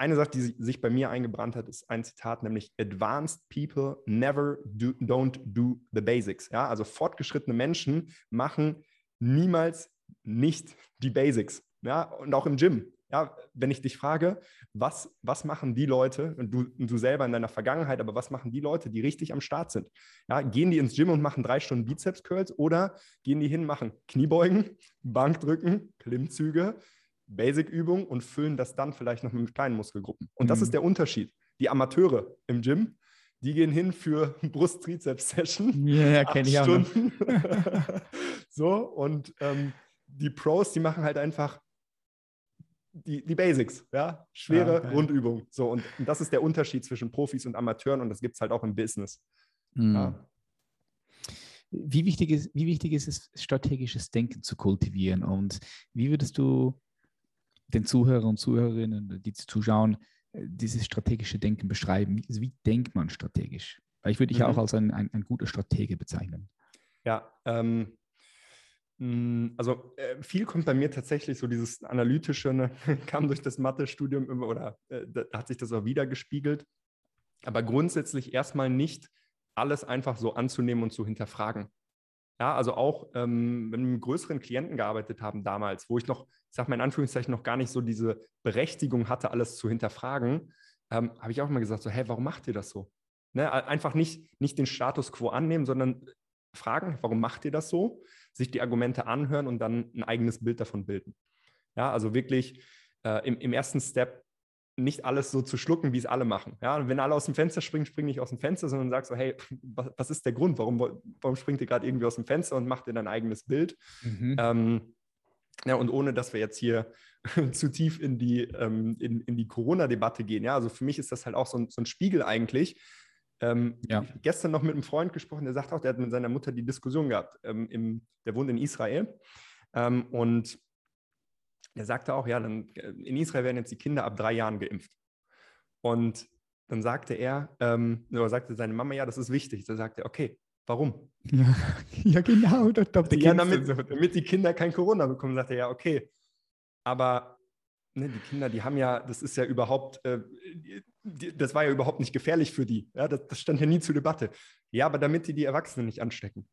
eine Sache, die sich bei mir eingebrannt hat, ist ein Zitat, nämlich Advanced people never do, don't do the basics. Ja, also fortgeschrittene Menschen machen niemals nicht die Basics. Ja, und auch im Gym ja, wenn ich dich frage, was, was machen die Leute, und du, und du selber in deiner Vergangenheit, aber was machen die Leute, die richtig am Start sind? Ja, gehen die ins Gym und machen drei Stunden Bizeps-Curls oder gehen die hin, machen Kniebeugen, Bankdrücken, Klimmzüge, Basic-Übung und füllen das dann vielleicht noch mit kleinen Muskelgruppen. Und das Mhm. ist der Unterschied. Die Amateure im Gym, die gehen hin für (laughs) Brust-Trizeps-Session. Ja, kenne ich auch. Stunden. (laughs) so, und ähm, die Pros, die machen halt einfach die, die Basics, ja, schwere Ja, geil. Grundübung. So, und, und das ist der Unterschied zwischen Profis und Amateuren und das gibt es halt auch im Business. Mhm. Ja. Wie wichtig, ist, wie wichtig ist es, strategisches Denken zu kultivieren? Und wie würdest du den Zuhörern und Zuhörerinnen, die zuschauen, äh, dieses strategische Denken beschreiben? Wie- Also wie denkt man strategisch? Weil ich würde dich ja Mhm. auch als ein, ein, ein guter Stratege bezeichnen. Ja, ähm, mh, also äh, viel kommt bei mir tatsächlich so dieses analytische, ne, (laughs) kam durch das Mathe-Studium immer oder äh, da hat sich das auch wieder gespiegelt. Aber grundsätzlich erstmal nicht alles einfach so anzunehmen und zu hinterfragen. Ja, also auch, ähm, mit größeren Klienten gearbeitet haben damals, wo ich noch, ich sage mal in Anführungszeichen, noch gar nicht so diese Berechtigung hatte, alles zu hinterfragen, ähm, habe ich auch immer gesagt, so, hey, warum macht ihr das so? Ne, einfach nicht, nicht den Status quo annehmen, sondern fragen, warum macht ihr das so? Sich die Argumente anhören und dann ein eigenes Bild davon bilden. Ja, also wirklich äh, im, im ersten Step nicht alles so zu schlucken, wie es alle machen. Ja, und wenn alle aus dem Fenster springen, spring nicht aus dem Fenster, sondern sagst so, hey, (laughs) was, was ist der Grund? Warum, warum springt ihr gerade irgendwie aus dem Fenster und macht ihr dein eigenes Bild? Ähm, ja, und ohne, dass wir jetzt hier (laughs) zu tief in die, ähm, in, in die Corona-Debatte gehen. Ja, also für mich ist das halt auch so ein, so ein Spiegel eigentlich. Ähm, Ja. Ich habe gestern noch mit einem Freund gesprochen, der sagt auch, der hat mit seiner Mutter die Diskussion gehabt. Ähm, im, der wohnt in Israel. Ähm, und der sagte auch, ja, dann, äh, in Israel werden jetzt die Kinder ab drei Jahren geimpft. Und dann sagte er, ähm, oder sagte seine Mama, ja, das ist wichtig. Da sagte er, okay, warum? Ja, (laughs) ja genau. Da, da, da Ja, damit, damit die Kinder kein Corona bekommen, sagt er, ja, okay. Aber ne, die Kinder, die haben ja, das ist ja überhaupt, äh, die, das war ja überhaupt nicht gefährlich für die. Ja, das, das stand ja nie zur Debatte. Ja, aber damit die die Erwachsenen nicht anstecken.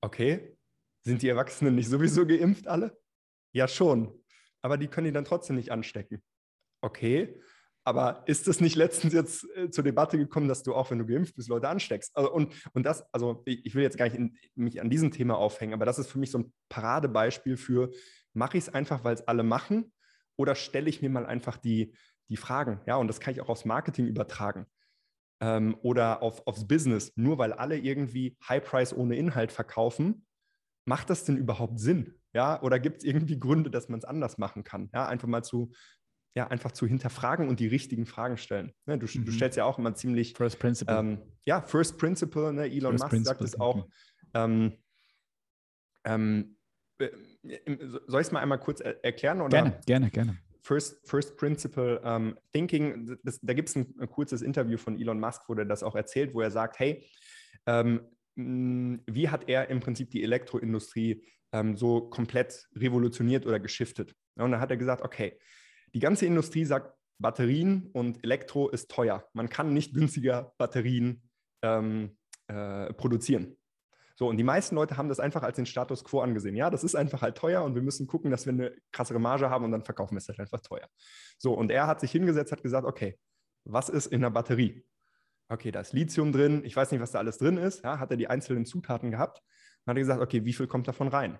Okay, sind die Erwachsenen nicht sowieso geimpft alle? Ja, schon. Aber die können die dann trotzdem nicht anstecken. Okay, aber ist das nicht letztens jetzt äh, zur Debatte gekommen, dass du auch, wenn du geimpft bist, Leute ansteckst? Also, und, und das, also ich, ich will jetzt gar nicht in, mich an diesem Thema aufhängen, aber das ist für mich so ein Paradebeispiel für, mache ich es einfach, weil es alle machen oder stelle ich mir mal einfach die, die Fragen? Ja, und das kann ich auch aufs Marketing übertragen ähm, oder auf, aufs Business. Nur weil alle irgendwie High Price ohne Inhalt verkaufen, macht das denn überhaupt Sinn? Ja, oder gibt es irgendwie Gründe, dass man es anders machen kann? Ja, einfach mal zu, ja, einfach zu hinterfragen und die richtigen Fragen stellen. Ne, du, Mhm. du stellst ja auch immer ziemlich, First Principle. ähm, ja, First Principle, ne, Elon First Musk sagt Principle es auch. Ähm, ähm, äh, soll ich es mal einmal kurz er erklären? Oder? Gerne, gerne, gerne. First, First Principle ähm, Thinking, das, da gibt es ein, ein kurzes Interview von Elon Musk, wo der das auch erzählt, wo er sagt, hey, ähm, wie hat er im Prinzip die Elektroindustrie ähm, so komplett revolutioniert oder geschiftet? Und dann hat er gesagt, okay, die ganze Industrie sagt, Batterien und Elektro ist teuer. Man kann nicht günstiger Batterien ähm, äh, produzieren. So, und die meisten Leute haben das einfach als den Status quo angesehen. Ja, das ist einfach halt teuer und wir müssen gucken, dass wir eine krassere Marge haben und dann verkaufen wir es halt einfach teuer. So, und er hat sich hingesetzt, hat gesagt, okay, was ist in der Batterie? Okay, da ist Lithium drin, ich weiß nicht, was da alles drin ist. Ja, hat er die einzelnen Zutaten gehabt und hat er gesagt, okay, wie viel kommt davon rein?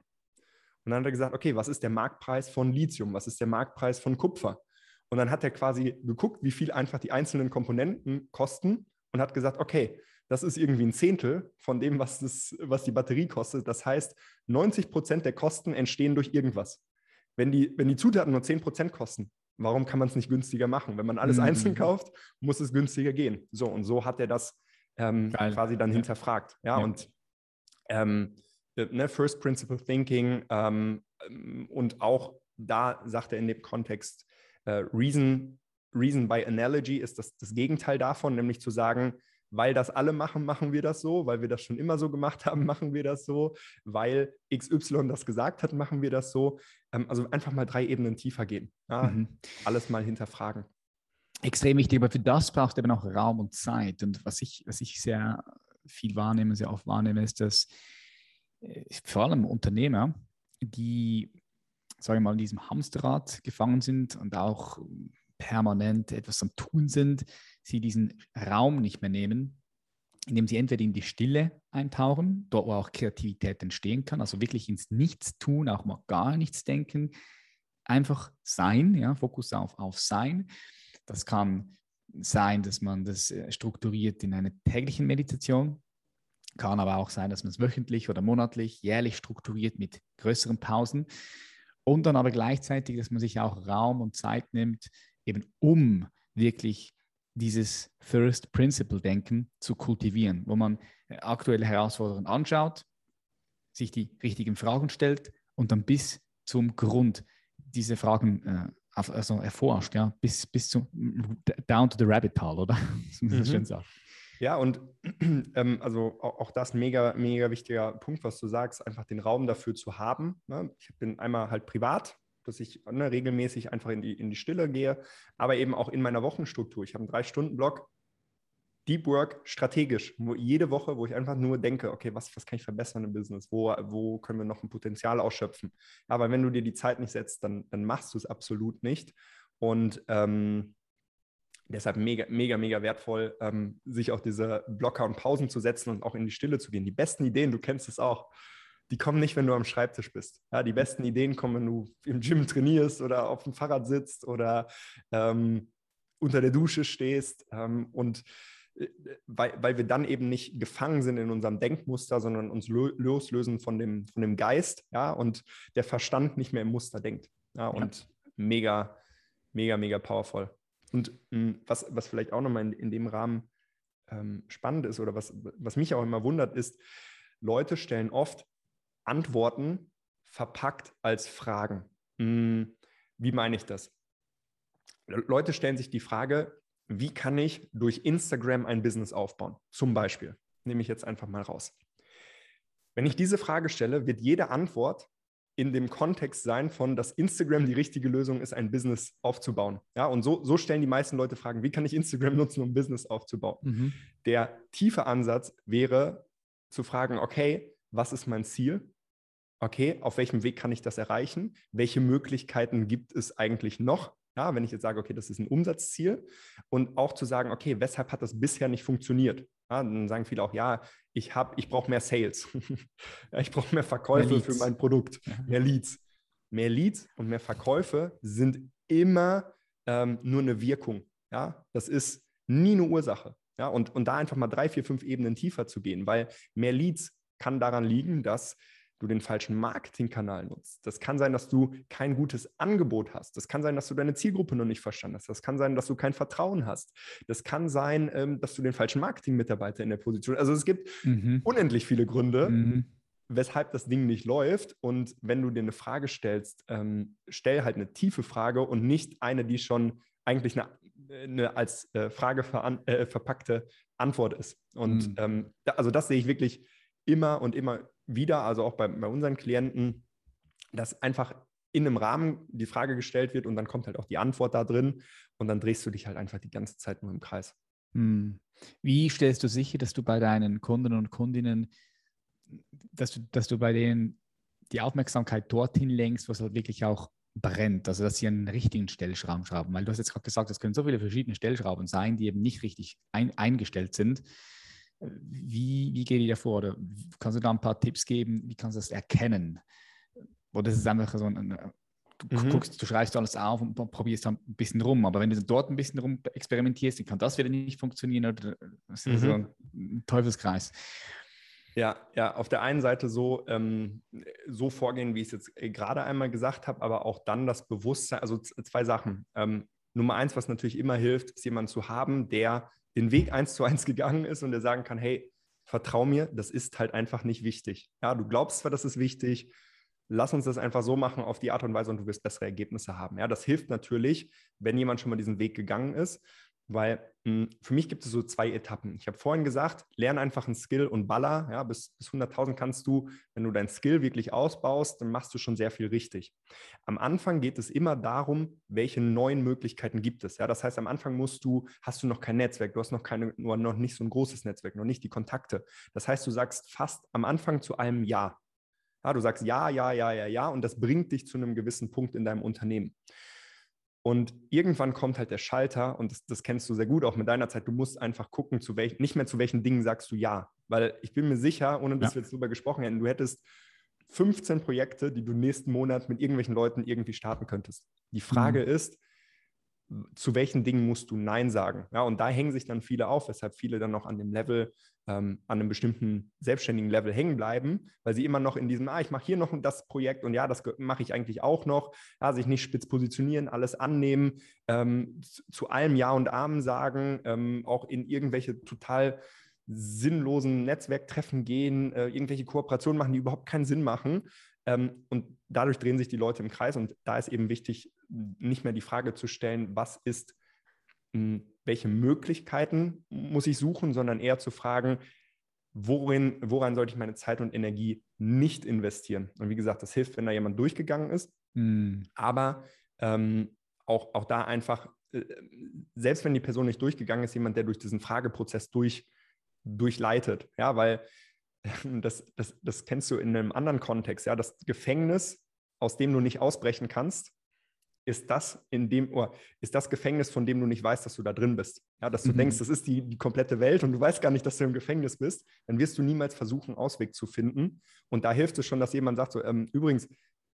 Und dann hat er gesagt, okay, was ist der Marktpreis von Lithium? Was ist der Marktpreis von Kupfer? Und dann hat er quasi geguckt, wie viel einfach die einzelnen Komponenten kosten und hat gesagt, okay, das ist irgendwie ein Zehntel von dem, was, das, was die Batterie kostet. Das heißt, 90 Prozent der Kosten entstehen durch irgendwas. Wenn die, wenn die Zutaten nur 10 Prozent kosten, warum kann man es nicht günstiger machen? Wenn man alles Mhm. einzeln kauft, muss es günstiger gehen. So, und so hat er das ähm, quasi dann Ja. hinterfragt. Ja, Ja. und ähm, äh, ne, First Principle Thinking ähm, und auch da sagt er in dem Kontext, äh, Reason, Reason by Analogy ist das, das Gegenteil davon, nämlich zu sagen, weil das alle machen, machen wir das so, weil wir das schon immer so gemacht haben, (laughs) machen wir das so, weil XY das gesagt hat, machen wir das so. Ähm, also einfach mal drei Ebenen tiefer gehen. Ja, Mhm. Alles mal hinterfragen. extrem wichtig, aber für das braucht eben auch Raum und Zeit. Und was ich, was ich sehr viel wahrnehme, sehr oft wahrnehme, ist, dass äh, vor allem Unternehmer, die, sage ich mal, in diesem Hamsterrad gefangen sind und auch permanent etwas am Tun sind, sie diesen Raum nicht mehr nehmen, indem sie entweder in die Stille eintauchen, dort wo auch Kreativität entstehen kann, also wirklich ins Nichts tun, auch mal gar nichts denken, einfach sein, ja, Fokus auf, auf sein. Das kann sein, dass man das äh, strukturiert in einer täglichen Meditation. Kann aber auch sein, dass man es wöchentlich oder monatlich, jährlich strukturiert mit größeren Pausen. Und dann aber gleichzeitig, dass man sich auch Raum und Zeit nimmt, eben um wirklich dieses First Principle Denken zu kultivieren, wo man äh, aktuelle Herausforderungen anschaut, sich die richtigen Fragen stellt und dann bis zum Grund diese Fragen äh, also erforscht, ja, bis, bis zu down to the rabbit hole, oder? (laughs) Das muss man mhm. schön sagen. Ja, und (clears throat) ähm, also auch, auch, das mega, mega wichtiger Punkt, was du sagst, einfach den Raum dafür zu haben. Ne? Ich bin einmal halt privat, dass ich ne, regelmäßig einfach in die, in die Stille gehe, aber eben auch in meiner Wochenstruktur. Ich habe einen Drei-Stunden-Block, Deep Work strategisch, wo jede Woche, wo ich einfach nur denke, okay, was, was kann ich verbessern im Business? Wo, wo können wir noch ein Potenzial ausschöpfen? Aber wenn du dir die Zeit nicht setzt, dann, dann machst du es absolut nicht. Und ähm, deshalb mega, mega, mega wertvoll, ähm, sich auch diese Blocker und Pausen zu setzen und auch in die Stille zu gehen. Die besten Ideen, du kennst es auch, die kommen nicht, wenn du am Schreibtisch bist. Ja, die besten Ideen kommen, wenn du im Gym trainierst oder auf dem Fahrrad sitzt oder ähm, unter der Dusche stehst. Ähm, und äh, weil, weil wir dann eben nicht gefangen sind in unserem Denkmuster, sondern uns loslösen von dem, von dem Geist, ja, und der Verstand nicht mehr im Muster denkt. Ja, und ja. mega, mega, mega powerful. Und mh, hm, was, was vielleicht auch nochmal in, in dem Rahmen ähm, spannend ist oder was, was mich auch immer wundert, ist, Leute stellen oft Antworten verpackt als Fragen. Hm, wie meine ich das? Leute stellen sich die Frage, wie kann ich durch Instagram ein Business aufbauen? Zum Beispiel. Nehme ich jetzt einfach mal raus. Wenn ich diese Frage stelle, wird jede Antwort in dem Kontext sein von, dass Instagram die richtige Lösung ist, ein Business aufzubauen. Ja, und so, so stellen die meisten Leute Fragen, wie kann ich Instagram (laughs) nutzen, um ein Business aufzubauen? Mhm. Der tiefe Ansatz wäre zu fragen, okay, was ist mein Ziel? Okay, auf welchem Weg kann ich das erreichen? Welche Möglichkeiten gibt es eigentlich noch? Ja, wenn ich jetzt sage, okay, das ist ein Umsatzziel und auch zu sagen, okay, weshalb hat das bisher nicht funktioniert? Ja, dann sagen viele auch, ja, ich habe, ich brauche mehr Sales. (laughs) ja, ich brauche mehr Verkäufe mehr für mein Produkt, mehr Leads. Mehr Leads und mehr Verkäufe sind immer ähm, nur eine Wirkung. Ja, das ist nie eine Ursache. Ja, und, und da einfach mal drei, vier, fünf Ebenen tiefer zu gehen, weil mehr Leads kann daran liegen, dass du den falschen Marketingkanal nutzt. Das kann sein, dass du kein gutes Angebot hast. Das kann sein, dass du deine Zielgruppe noch nicht verstanden hast. Das kann sein, dass du kein Vertrauen hast. Das kann sein, ähm, dass du den falschen Marketingmitarbeiter in der Position. Also es gibt mhm. unendlich viele Gründe, mhm. weshalb das Ding nicht läuft. Und wenn du dir eine Frage stellst, ähm, stell halt eine tiefe Frage und nicht eine, die schon eigentlich eine, eine als äh, Frage ver äh, verpackte Antwort ist. Und mhm. ähm, also das sehe ich wirklich immer und immer wieder, also auch bei, bei unseren Klienten, dass einfach in einem Rahmen die Frage gestellt wird und dann kommt halt auch die Antwort da drin und dann drehst du dich halt einfach die ganze Zeit nur im Kreis. Hm. Wie stellst du sicher, dass du bei deinen Kunden und Kundinnen, dass du, dass du bei denen die Aufmerksamkeit dorthin lenkst, was halt wirklich auch brennt, also dass sie einen richtigen Stellschrauben schrauben, weil du hast jetzt gerade gesagt, es können so viele verschiedene Stellschrauben sein, die eben nicht richtig ein, eingestellt sind. Wie, wie geht ihr davor? Oder kannst du da ein paar Tipps geben? Wie kannst du das erkennen? Oder ist es einfach so ein, du mhm. guckst, du schreibst alles auf und probierst dann ein bisschen rum. Aber wenn du dort ein bisschen rum experimentierst, dann kann das wieder nicht funktionieren oder das ist mhm. so ein Teufelskreis. Ja, ja, auf der einen Seite so, ähm, so vorgehen, wie ich es jetzt äh, gerade einmal gesagt habe, aber auch dann das Bewusstsein, also zwei Sachen. Ähm, Nummer eins, was natürlich immer hilft, ist jemanden zu haben, der den Weg eins zu eins (laughs) gegangen ist und der sagen kann, hey, vertrau mir, das ist halt einfach nicht wichtig. Ja, du glaubst zwar, das ist wichtig, lass uns das einfach so machen auf die Art und Weise und du wirst bessere Ergebnisse haben. Ja, das hilft natürlich, wenn jemand schon mal diesen Weg gegangen ist. Weil mh, hm, für mich gibt es so zwei Etappen. Ich habe vorhin gesagt, lerne einfach einen Skill und baller. Ja, bis, bis 100.000 kannst du, wenn du deinen Skill wirklich ausbaust, dann machst du schon sehr viel richtig. Am Anfang geht es immer darum, welche neuen Möglichkeiten gibt es. Ja, das heißt, am Anfang musst du, hast du noch kein Netzwerk, du hast noch keine, nur noch nicht so ein großes Netzwerk, noch nicht die Kontakte. Das heißt, du sagst fast am Anfang zu einem Ja. Ja, du sagst ja, ja, ja, ja, ja, und das bringt dich zu einem gewissen Punkt in deinem Unternehmen. Und irgendwann kommt halt der Schalter, und das, das, kennst du sehr gut auch mit deiner Zeit, du musst einfach gucken, zu welch, nicht mehr zu welchen Dingen sagst du ja. Weil ich bin mir sicher, ohne dass ja. wir jetzt darüber gesprochen hätten, du hättest 15 Projekte, die du nächsten Monat mit irgendwelchen Leuten irgendwie starten könntest. Die Frage mhm. ist, zu welchen Dingen musst du Nein sagen? Ja, und da hängen sich dann viele auf, weshalb viele dann noch an dem Level, ähm, an einem bestimmten selbstständigen Level hängen bleiben, weil sie immer noch in diesem, ah, ich mache hier noch das Projekt und ja, das mache ich eigentlich auch noch, ja, sich nicht spitz positionieren, alles annehmen, ähm, zu, allem Ja und Amen sagen, ähm, auch in irgendwelche total sinnlosen Netzwerktreffen gehen, äh, irgendwelche Kooperationen machen, die überhaupt keinen Sinn machen. Ähm, und dadurch drehen sich die Leute im Kreis. Und da ist eben wichtig, nicht mehr die Frage zu stellen, was ist, welche Möglichkeiten muss ich suchen, sondern eher zu fragen, worin, woran sollte ich meine Zeit und Energie nicht investieren? Und wie gesagt, das hilft, wenn da jemand durchgegangen ist. Mhm. Aber ähm, auch, auch da einfach, äh, selbst wenn die Person nicht durchgegangen ist, jemand, der durch diesen Frageprozess durch durchleitet. Ja, weil (laughs) das, das, das kennst du in einem anderen Kontext. Ja, das Gefängnis, aus dem du nicht ausbrechen kannst, ist das in dem, oh, ist das Gefängnis, von dem du nicht weißt, dass du da drin bist. Ja, dass du mhm. denkst, das ist die, die komplette Welt und du weißt gar nicht, dass du im Gefängnis bist, dann wirst du niemals versuchen, Ausweg zu finden. Und da hilft es schon, dass jemand sagt: so, ähm, übrigens,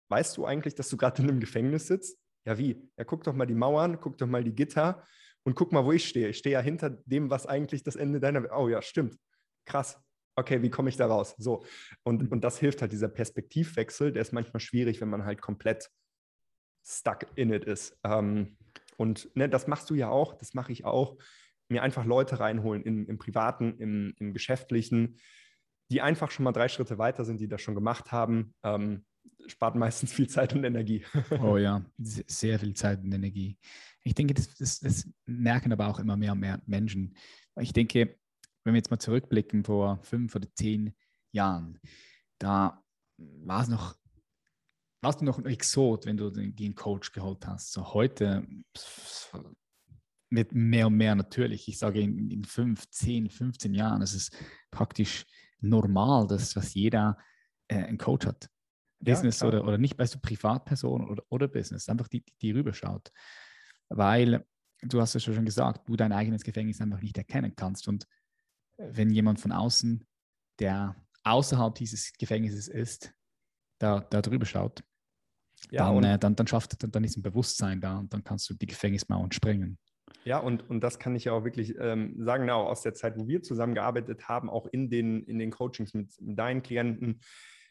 weißt du eigentlich, dass du gerade in einem Gefängnis sitzt? Ja, wie? Ja, guck doch mal die Mauern, guck doch mal die Gitter und guck mal, wo ich stehe. Ich stehe ja hinter dem, was eigentlich das Ende deiner. Oh ja, stimmt. Krass. Okay, wie komme ich da raus? So. Und, mhm. und das hilft halt, dieser Perspektivwechsel, der ist manchmal schwierig, wenn man halt komplett stuck in it ist. Ähm, und ne, das machst du ja auch, das mache ich auch. Mir einfach Leute reinholen im, im Privaten, im, im Geschäftlichen, die einfach schon mal drei Schritte weiter sind, die das schon gemacht haben. Ähm, spart meistens viel Zeit und Energie. (laughs) Oh ja, sehr viel Zeit und Energie. Ich denke, das, das, das, merken aber auch immer mehr und mehr Menschen. Ich denke, wenn wir jetzt mal zurückblicken vor fünf oder zehn Jahren, da war es noch, warst du noch ein Exot, wenn du den Coach geholt hast. So heute wird mehr und mehr natürlich. Ich sage in, in fünf, zehn, 15 Jahren, es ist praktisch normal, dass, dass jeder äh, einen Coach hat. Business ja, oder, oder nicht, weißt du, Privatperson oder, oder Business, einfach die, die rüberschaut weil du hast ja schon gesagt, du dein eigenes Gefängnis einfach nicht erkennen kannst. Und wenn jemand von außen, der außerhalb dieses Gefängnisses ist, da, da drüber schaut, ja, dann, äh, dann, dann schafft dann, dann ist ein Bewusstsein da und dann kannst du die Gefängnismauern sprengen. Ja, und, und das kann ich ja auch wirklich ähm, sagen, auch aus der Zeit, wo wir zusammengearbeitet haben, auch in den, in den Coachings mit deinen Klienten,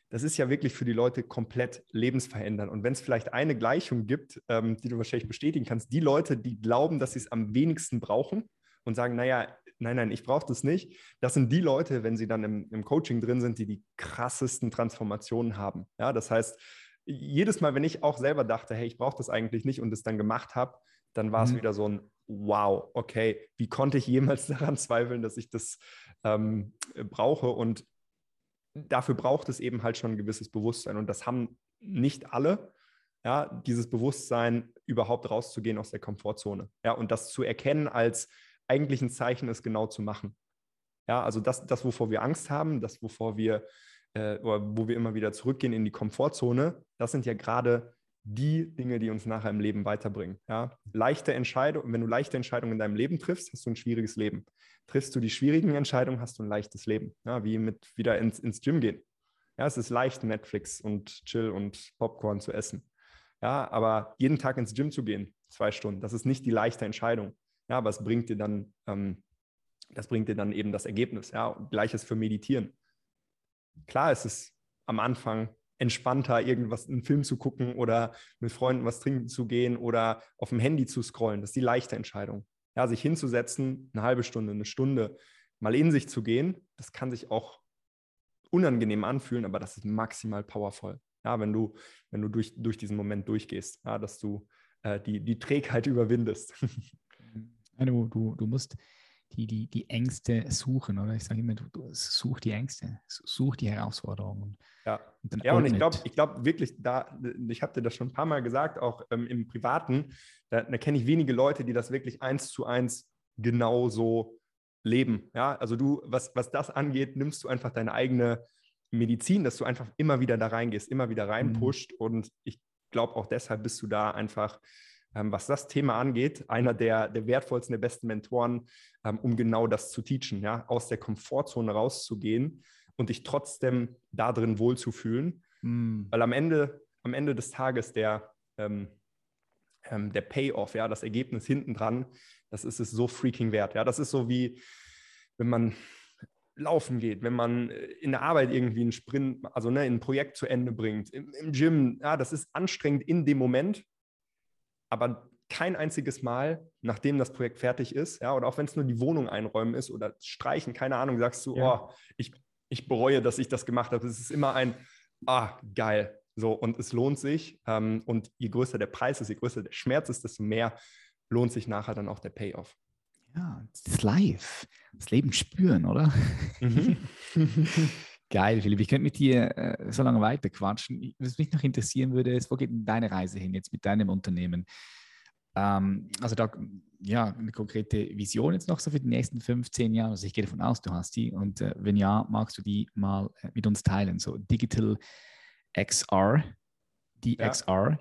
das ist ja wirklich für die Leute komplett lebensverändernd. Und wenn es vielleicht eine Gleichung gibt, ähm, die du wahrscheinlich bestätigen kannst, die Leute, die glauben, dass sie es am wenigsten brauchen und sagen, naja, nein, nein, ich brauche das nicht, das sind die Leute, wenn sie dann im, im Coaching drin sind, die die krassesten Transformationen haben. Ja, das heißt, jedes Mal, wenn ich auch selber dachte, hey, ich brauche das eigentlich nicht und es dann gemacht habe, dann war es mhm. wieder so ein Wow, okay, wie konnte ich jemals (laughs) daran zweifeln, dass ich das ähm, brauche? Und dafür braucht es eben halt schon ein gewisses Bewusstsein. Und das haben nicht alle, ja, dieses Bewusstsein, überhaupt rauszugehen aus der Komfortzone. Ja, und das zu erkennen als eigentlich ein Zeichen, es genau zu machen. Ja, also das, das wovor wir Angst haben, das, wovor wir, äh, wo wir immer wieder zurückgehen in die Komfortzone, das sind ja gerade die Dinge, die uns nachher im Leben weiterbringen. Ja? Leichte Entscheidungen, wenn du leichte Entscheidungen in deinem Leben triffst, hast du ein schwieriges Leben. Triffst du die schwierigen Entscheidungen, hast du ein leichtes Leben. Ja? Wie mit wieder ins, ins Gym gehen. Ja, es ist leicht, Netflix und Chill und Popcorn zu essen. Ja, aber jeden Tag ins Gym zu gehen, zwei Stunden, das ist nicht die leichte Entscheidung. Ja, aber bringt dir dann, ähm, das bringt dir dann eben das Ergebnis. Ja, gleiches für Meditieren. Klar ist es am Anfang entspannter, irgendwas, einen Film zu gucken oder mit Freunden was trinken zu gehen oder auf dem Handy zu scrollen. Das ist die leichte Entscheidung. Ja, sich hinzusetzen, eine halbe Stunde, eine Stunde, mal in sich zu gehen, das kann sich auch unangenehm anfühlen, aber das ist maximal powerful. Ja, wenn du, wenn du durch, durch diesen Moment durchgehst, ja, dass du äh, die, die Trägheit (laughs) überwindest. Du, du, du musst die, die, die Ängste suchen, oder? Ich sage immer, du, du such die Ängste, such die Herausforderungen. Ja, und, ja, und ich glaube ich glaub wirklich, da, ich habe dir das schon ein paar Mal gesagt, auch ähm, im Privaten, da, da kenne ich wenige Leute, die das wirklich eins zu eins genauso leben. Ja, also du, was, was das angeht, nimmst du einfach deine eigene Medizin, dass du einfach immer wieder da reingehst, immer wieder reinpusht. Mhm. Und ich glaube auch deshalb bist du da einfach ähm, was das Thema angeht, einer der, der wertvollsten, der besten Mentoren, ähm, um genau das zu teachen, ja, aus der Komfortzone rauszugehen und dich trotzdem da drin wohlzufühlen. Mm. Weil am Ende, am Ende des Tages der, ähm, ähm, der Payoff, ja, das Ergebnis hinten dran, das ist es so freaking wert. Ja, das ist so wie, wenn man laufen geht, wenn man äh, in der Arbeit irgendwie einen Sprint, also ne, ein Projekt zu Ende bringt, im, im Gym, ja, das ist anstrengend in dem Moment, aber kein einziges Mal, nachdem das Projekt fertig ist, ja, oder auch wenn es nur die Wohnung einräumen ist oder streichen, keine Ahnung, sagst du, ja. oh, ich, ich bereue, dass ich das gemacht habe. Es ist immer ein, ah, geil. So, und es lohnt sich. Ähm, und je größer der Preis ist, je größer der Schmerz ist, desto mehr lohnt sich nachher dann auch der Payoff. Ja, das Live, das Leben spüren, oder? Mhm. (laughs) Geil, Philipp. Ich könnte mit dir äh, so lange weiter quatschen. Was mich noch interessieren würde, ist, wo geht denn deine Reise hin jetzt mit deinem Unternehmen? Ähm, also da, ja, eine konkrete Vision jetzt noch so für die nächsten 15 Jahre. Also ich gehe davon aus, du hast die. Und äh, wenn ja, magst du die mal äh, mit uns teilen? So Digital XR, DXR. Ja.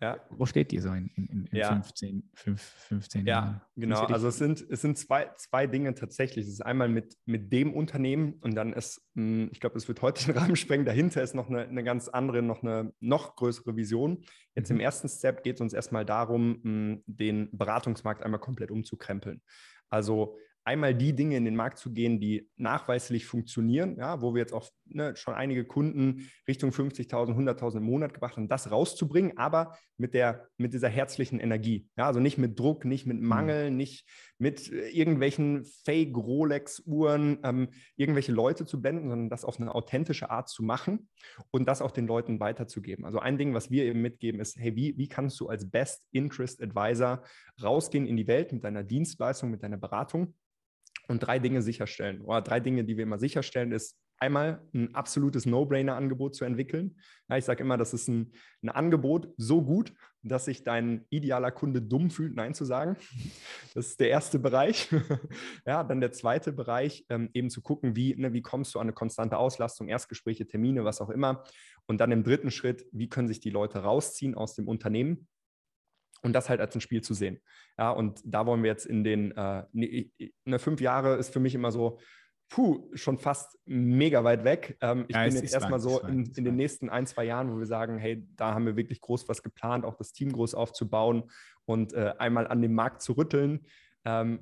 Ja. Wo steht die so in, in, in ja. 15, 5, 15 ja, Jahren? genau. Also es sind, es sind zwei, zwei Dinge tatsächlich. Es ist einmal mit, mit dem Unternehmen und dann ist, hm, ich glaube, es wird heute (laughs) den Rahmen sprengen. Dahinter ist noch eine, eine ganz andere, noch eine noch größere Vision. Jetzt mhm. im ersten Step geht es uns erstmal darum, hm, den Beratungsmarkt einmal komplett umzukrempeln. Also einmal die Dinge in den Markt zu gehen, die nachweislich funktionieren, ja, wo wir jetzt auch ne, schon einige Kunden Richtung 50.000, 100.000 im Monat gebracht haben, das rauszubringen, aber mit, der, mit dieser herzlichen Energie. Ja, also nicht mit Druck, nicht mit mhm. Mangel, mhm. nicht mit äh, irgendwelchen Fake Rolex-Uhren, ähm, irgendwelche Leute zu blenden, sondern das auf eine authentische Art zu machen und das auch den Leuten weiterzugeben. Also ein Ding, was wir eben mitgeben, ist, hey, wie, wie kannst du als Best Interest Advisor rausgehen in die Welt mit deiner Dienstleistung, mit deiner Beratung und drei Dinge sicherstellen. Oder drei Dinge, die wir immer sicherstellen, ist einmal ein absolutes No-Brainer-Angebot zu entwickeln. Ja, ich sage immer, das ist ein, ein, Angebot so gut, dass sich dein idealer Kunde dumm fühlt, Nein zu sagen. Das ist der erste Bereich. (laughs) ja, dann der zweite Bereich, ähm, eben zu gucken, wie, ne, wie kommst du an eine konstante Auslastung, Erstgespräche, Termine, was auch immer. Und dann im dritten Schritt, wie können sich die Leute rausziehen aus dem Unternehmen und das halt als ein Spiel zu sehen. Ja, und da wollen wir jetzt in den, äh, ne, ne, fünf Jahre ist für mich immer so, puh, schon fast mega weit weg. Ähm, ich ja, bin jetzt erstmal so in, in, den nächsten ein, zwei Jahren, wo wir sagen, hey, da haben wir wirklich groß was geplant, auch das Team groß aufzubauen und äh, einmal an dem Markt zu rütteln. Ähm,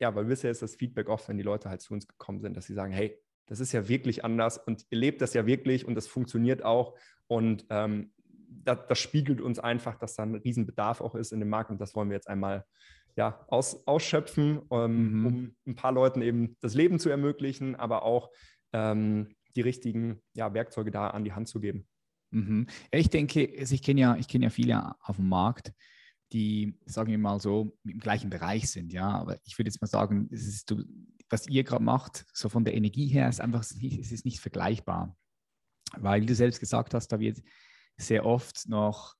ja, weil bisher ist das Feedback oft, wenn die Leute halt zu uns gekommen sind, dass sie sagen, hey, das ist ja wirklich anders und ihr lebt das ja wirklich und das funktioniert auch. Und ähm, das, das, spiegelt uns einfach, dass da ein Riesenbedarf auch ist in dem Markt und das wollen wir jetzt einmal ja, aus, ausschöpfen, ähm, mhm. um ein paar Leuten eben das Leben zu ermöglichen, aber auch ähm, die richtigen ja, Werkzeuge da an die Hand zu geben. Mhm. Ich denke, ich kenne ja, ich ja viele auf dem Markt, die, sagen wir mal so, im gleichen Bereich sind, ja. Aber ich würde jetzt mal sagen, ist, was ihr gerade macht, so von der Energie her, ist einfach, es ist nicht vergleichbar. Weil du selbst gesagt hast, da wird sehr oft noch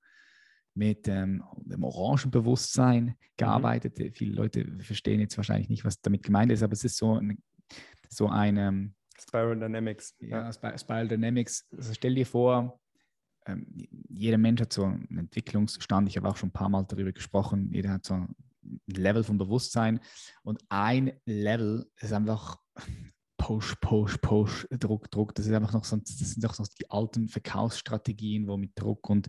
mit ähm, dem Orangenbewusstsein mhm. gearbeitet. Mhm. Viele Leute verstehen jetzt wahrscheinlich nicht, was damit gemeint ist, aber es ist so ein, so ein ähm, Spiral Dynamics. Ja, ja. Spiral Dynamics. Also stell dir vor, ähm, jeder Mensch hat so einen Entwicklungsstand. Ich habe auch schon ein paar Mal darüber gesprochen. Jeder hat so ein Level von Bewusstsein und ein Level ist einfach Push, Push, Push, Druck, Druck. Das ist einfach noch so, das sind auch noch die alten Verkaufsstrategien, wo mit Druck und,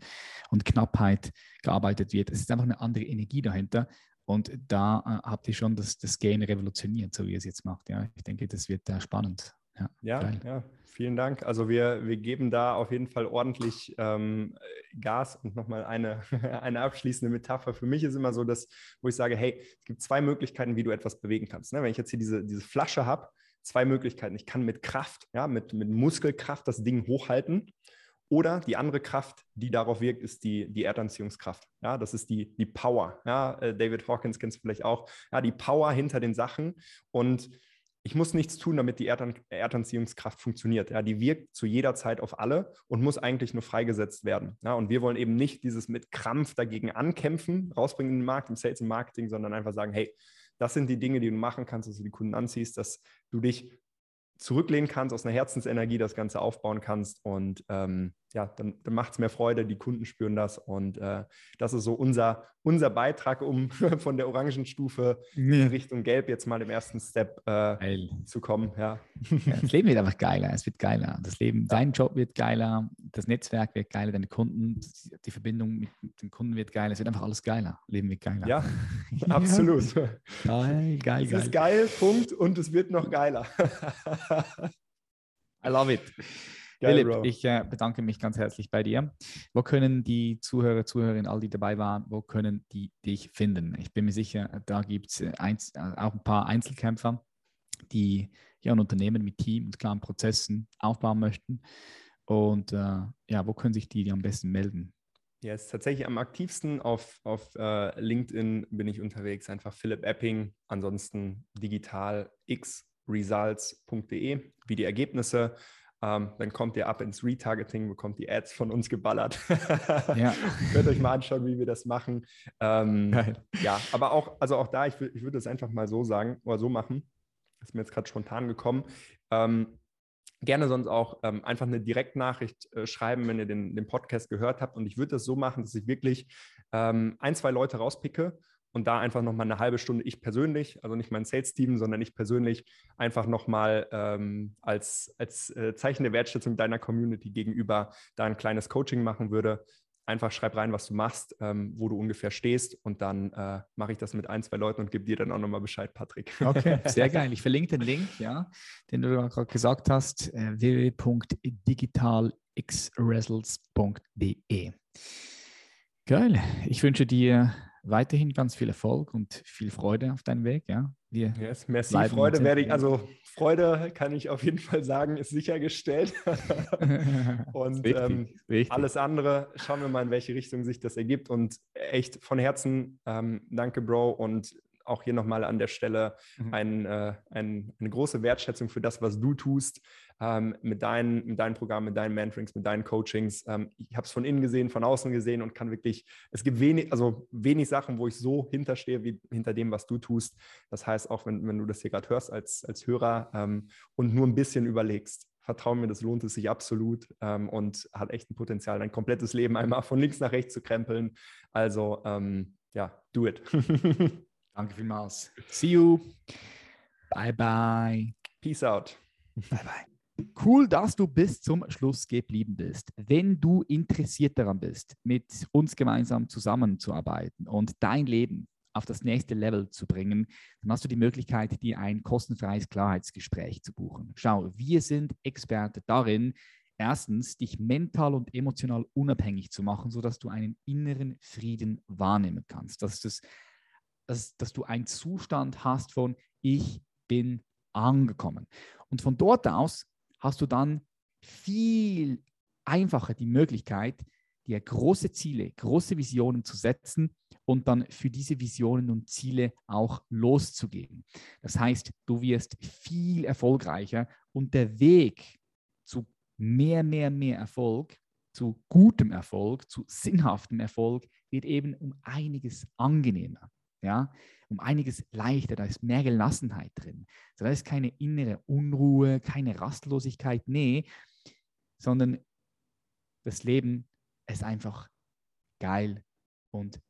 und Knappheit gearbeitet wird. Es ist einfach eine andere Energie dahinter. Und da äh, habt ihr schon das, das Game revolutioniert, so wie ihr es jetzt macht. Ja, ich denke, das wird äh, spannend. Ja, ja, ja, vielen Dank. Also wir, wir geben da auf jeden Fall ordentlich ähm, Gas und nochmal eine, (laughs) eine abschließende Metapher. Für mich ist immer so, dass, wo ich sage, hey, es gibt zwei Möglichkeiten, wie du etwas bewegen kannst. Ne? Wenn ich jetzt hier diese, diese Flasche habe, zwei Möglichkeiten. Ich kann mit Kraft, ja, mit, mit Muskelkraft das Ding hochhalten. Oder die andere Kraft, die darauf wirkt, ist die, die Erdanziehungskraft. Ja, das ist die, die Power. Ja, äh, David Hawkins kennst du vielleicht auch. Ja, die Power hinter den Sachen. Und ich muss nichts tun, damit die Erdan Erdanziehungskraft funktioniert. Ja, die wirkt zu jeder Zeit auf alle und muss eigentlich nur freigesetzt werden. Ja, und wir wollen eben nicht dieses mit Krampf dagegen ankämpfen, rausbringen in den Markt, im Sales und Marketing, sondern einfach sagen, hey, das sind die Dinge, die du machen kannst, dass du die Kunden anziehst, dass du dich zurücklehnen kannst, aus einer Herzensenergie das Ganze aufbauen kannst und ähm, ja, dann, dann macht es mehr Freude, die Kunden spüren das und äh, das ist so unser, unser Beitrag, um (laughs) von der Orangenstufe in Richtung Gelb jetzt mal im ersten Step äh, zu kommen. Ja. ja. das Leben wird einfach geiler, es wird geiler. Das Leben, dein Job wird geiler, das Netzwerk wird geiler, deine Kunden, die Verbindung mit den Kunden wird geiler, es wird einfach alles geiler, Leben wird geiler. Ja, (laughs) absolut. Geil, geil, geil. Es ist geil, Punkt, und es wird noch geiler. (laughs) I love it. Geil, Philipp, Bro. ich äh, bedanke mich ganz herzlich bei dir. Wo können die Zuhörer, Zuhörerinnen, all die dabei waren, wo können die dich finden? Ich bin mir sicher, da gibt es äh, äh, auch ein paar Einzelkämpfer, die ja ein Unternehmen mit Team und klaren Prozessen aufbauen möchten. Und äh, ja, wo können sich die, die am besten melden? Ja, ist tatsächlich am aktivsten auf, auf äh, LinkedIn bin ich unterwegs, einfach Philipp Epping, ansonsten digital xresults.de, wie die Ergebnisse ähm, dann kommt ihr ab ins Retargeting, bekommt die Ads von uns geballert. ja. (laughs) Könnt euch mal anschauen, wie wir das machen. Ähm, ja, aber auch, also auch da, ich, ich würde es einfach mal so sagen oder so machen. Das ist mir jetzt gerade spontan gekommen. Ähm, gerne sonst auch ähm, einfach eine Direktnachricht äh, schreiben, wenn ihr den, den Podcast gehört habt. Und ich würde das so machen, dass ich wirklich ähm, ein, zwei Leute rauspicke und da einfach nochmal eine halbe Stunde ich persönlich, also nicht mein Sales-Team, sondern ich persönlich einfach nochmal ähm, als, als äh, Zeichen der Wertschätzung deiner Community gegenüber da ein kleines Coaching machen würde. Einfach schreib rein, was du machst, ähm, wo du ungefähr stehst und dann äh, mache ich das mit ein, zwei Leuten und gebe dir dann auch nochmal Bescheid, Patrick. Okay, (laughs) sehr geil. Ich verlinke den Link, ja, den du gerade gesagt hast, äh, www.digitalxresults.de. Geil. Ich wünsche dir weiterhin ganz viel Erfolg und viel Freude auf deinem Weg. Ja, wir yes, merci. Freude werde ich, also Freude kann ich auf jeden Fall sagen, ist sichergestellt. (laughs) und wichtig, ähm, alles andere schauen wir mal, in welche Richtung sich das ergibt. Und echt von Herzen ähm, danke, Bro. Und auch hier nochmal an der Stelle mhm. ein, äh, ein, eine große Wertschätzung für das, was du tust ähm, mit, deinen, mit deinem Programm, mit deinen Mentorings, mit deinen Coachings. Ähm, ich habe es von innen gesehen, von außen gesehen und kann wirklich, es gibt wenig, also wenig Sachen, wo ich so hinterstehe, wie hinter dem, was du tust. Das heißt, auch wenn, wenn du das hier gerade hörst als, als Hörer ähm, und nur ein bisschen überlegst, vertraue mir, das lohnt es sich absolut ähm, und hat echt ein Potenzial, dein komplettes Leben einmal von links nach rechts zu krempeln. Also ähm, ja, do it. (laughs) Danke vielmals. See you. Bye bye. Peace out. Bye bye. Cool, dass du bis zum Schluss geblieben bist. Wenn du interessiert daran bist, mit uns gemeinsam zusammenzuarbeiten und dein Leben auf das nächste Level zu bringen, dann hast du die Möglichkeit, dir ein kostenfreies Klarheitsgespräch zu buchen. Schau, wir sind Experte darin, erstens dich mental und emotional unabhängig zu machen, sodass du einen inneren Frieden wahrnehmen kannst. Das ist das dass, dass du einen Zustand hast von ich bin angekommen. Und von dort aus hast du dann viel einfacher die Möglichkeit, dir große Ziele, große Visionen zu setzen und dann für diese Visionen und Ziele auch loszugehen. Das heißt, du wirst viel erfolgreicher und der Weg zu mehr, mehr, mehr Erfolg, zu gutem Erfolg, zu sinnhaftem Erfolg wird eben um einiges angenehmer ja, um einiges leichter, da ist mehr Gelassenheit drin. da ist keine innere Unruhe, keine Rastlosigkeit, nee, sondern das Leben ist einfach geil und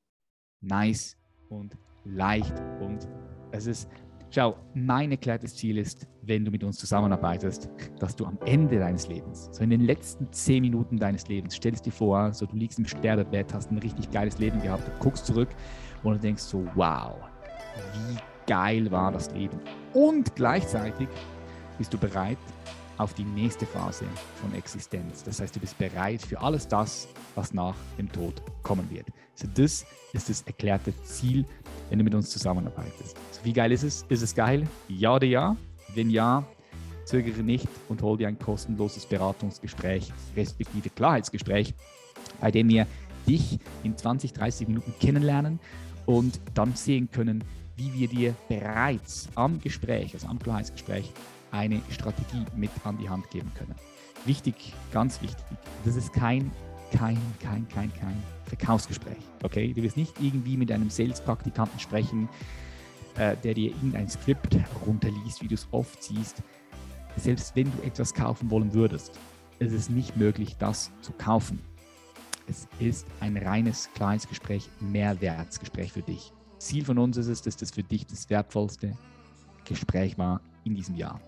nice und leicht und es ist, schau, mein erklärtes Ziel ist, wenn du mit uns zusammenarbeitest, dass du am Ende deines Lebens, so in den letzten zehn Minuten deines Lebens, stellst dir vor, so du liegst im Sterbebett, hast ein richtig geiles Leben gehabt, guckst zurück und denkst so, wow, wie geil war das Leben. Und gleichzeitig bist du bereit auf die nächste Phase von Existenz. Das heißt, du bist bereit für alles das, was nach dem Tod kommen wird. So, das ist das erklärte Ziel, wenn du mit uns zusammenarbeitest. So, wie geil ist es? Ist es geil? Ja oder ja? Wenn ja, zögere nicht und hol dir ein kostenloses Beratungsgespräch, respektive Klarheitsgespräch, bei dem wir dich in 20, 30 Minuten kennenlernen und dann sehen können, wie wir dir bereits am Gespräch, also am Klarheitsgespräch, eine Strategie mit an die Hand geben können. Wichtig, ganz wichtig, das ist kein, kein, kein, kein, kein Verkaufsgespräch. Okay, du wirst nicht irgendwie mit einem Sales-Praktikanten sprechen, äh, der dir irgendein Skript runterliest, wie du es oft siehst. Selbst wenn du etwas kaufen wollen würdest, ist es nicht möglich, das zu kaufen. Es ist ein reines kleines Gespräch, Mehrwertsgespräch für dich. Ziel von uns ist es, dass das für dich das wertvollste Gespräch war in diesem Jahr.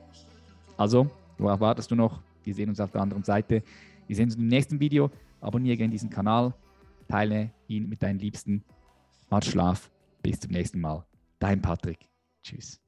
Also, worauf wartest du noch? Wir sehen uns auf der anderen Seite. Wir sehen uns im nächsten Video. Abonniere gerne diesen Kanal, teile ihn mit deinen Liebsten. Mach Schlaf. Bis zum nächsten Mal. Dein Patrick. Tschüss.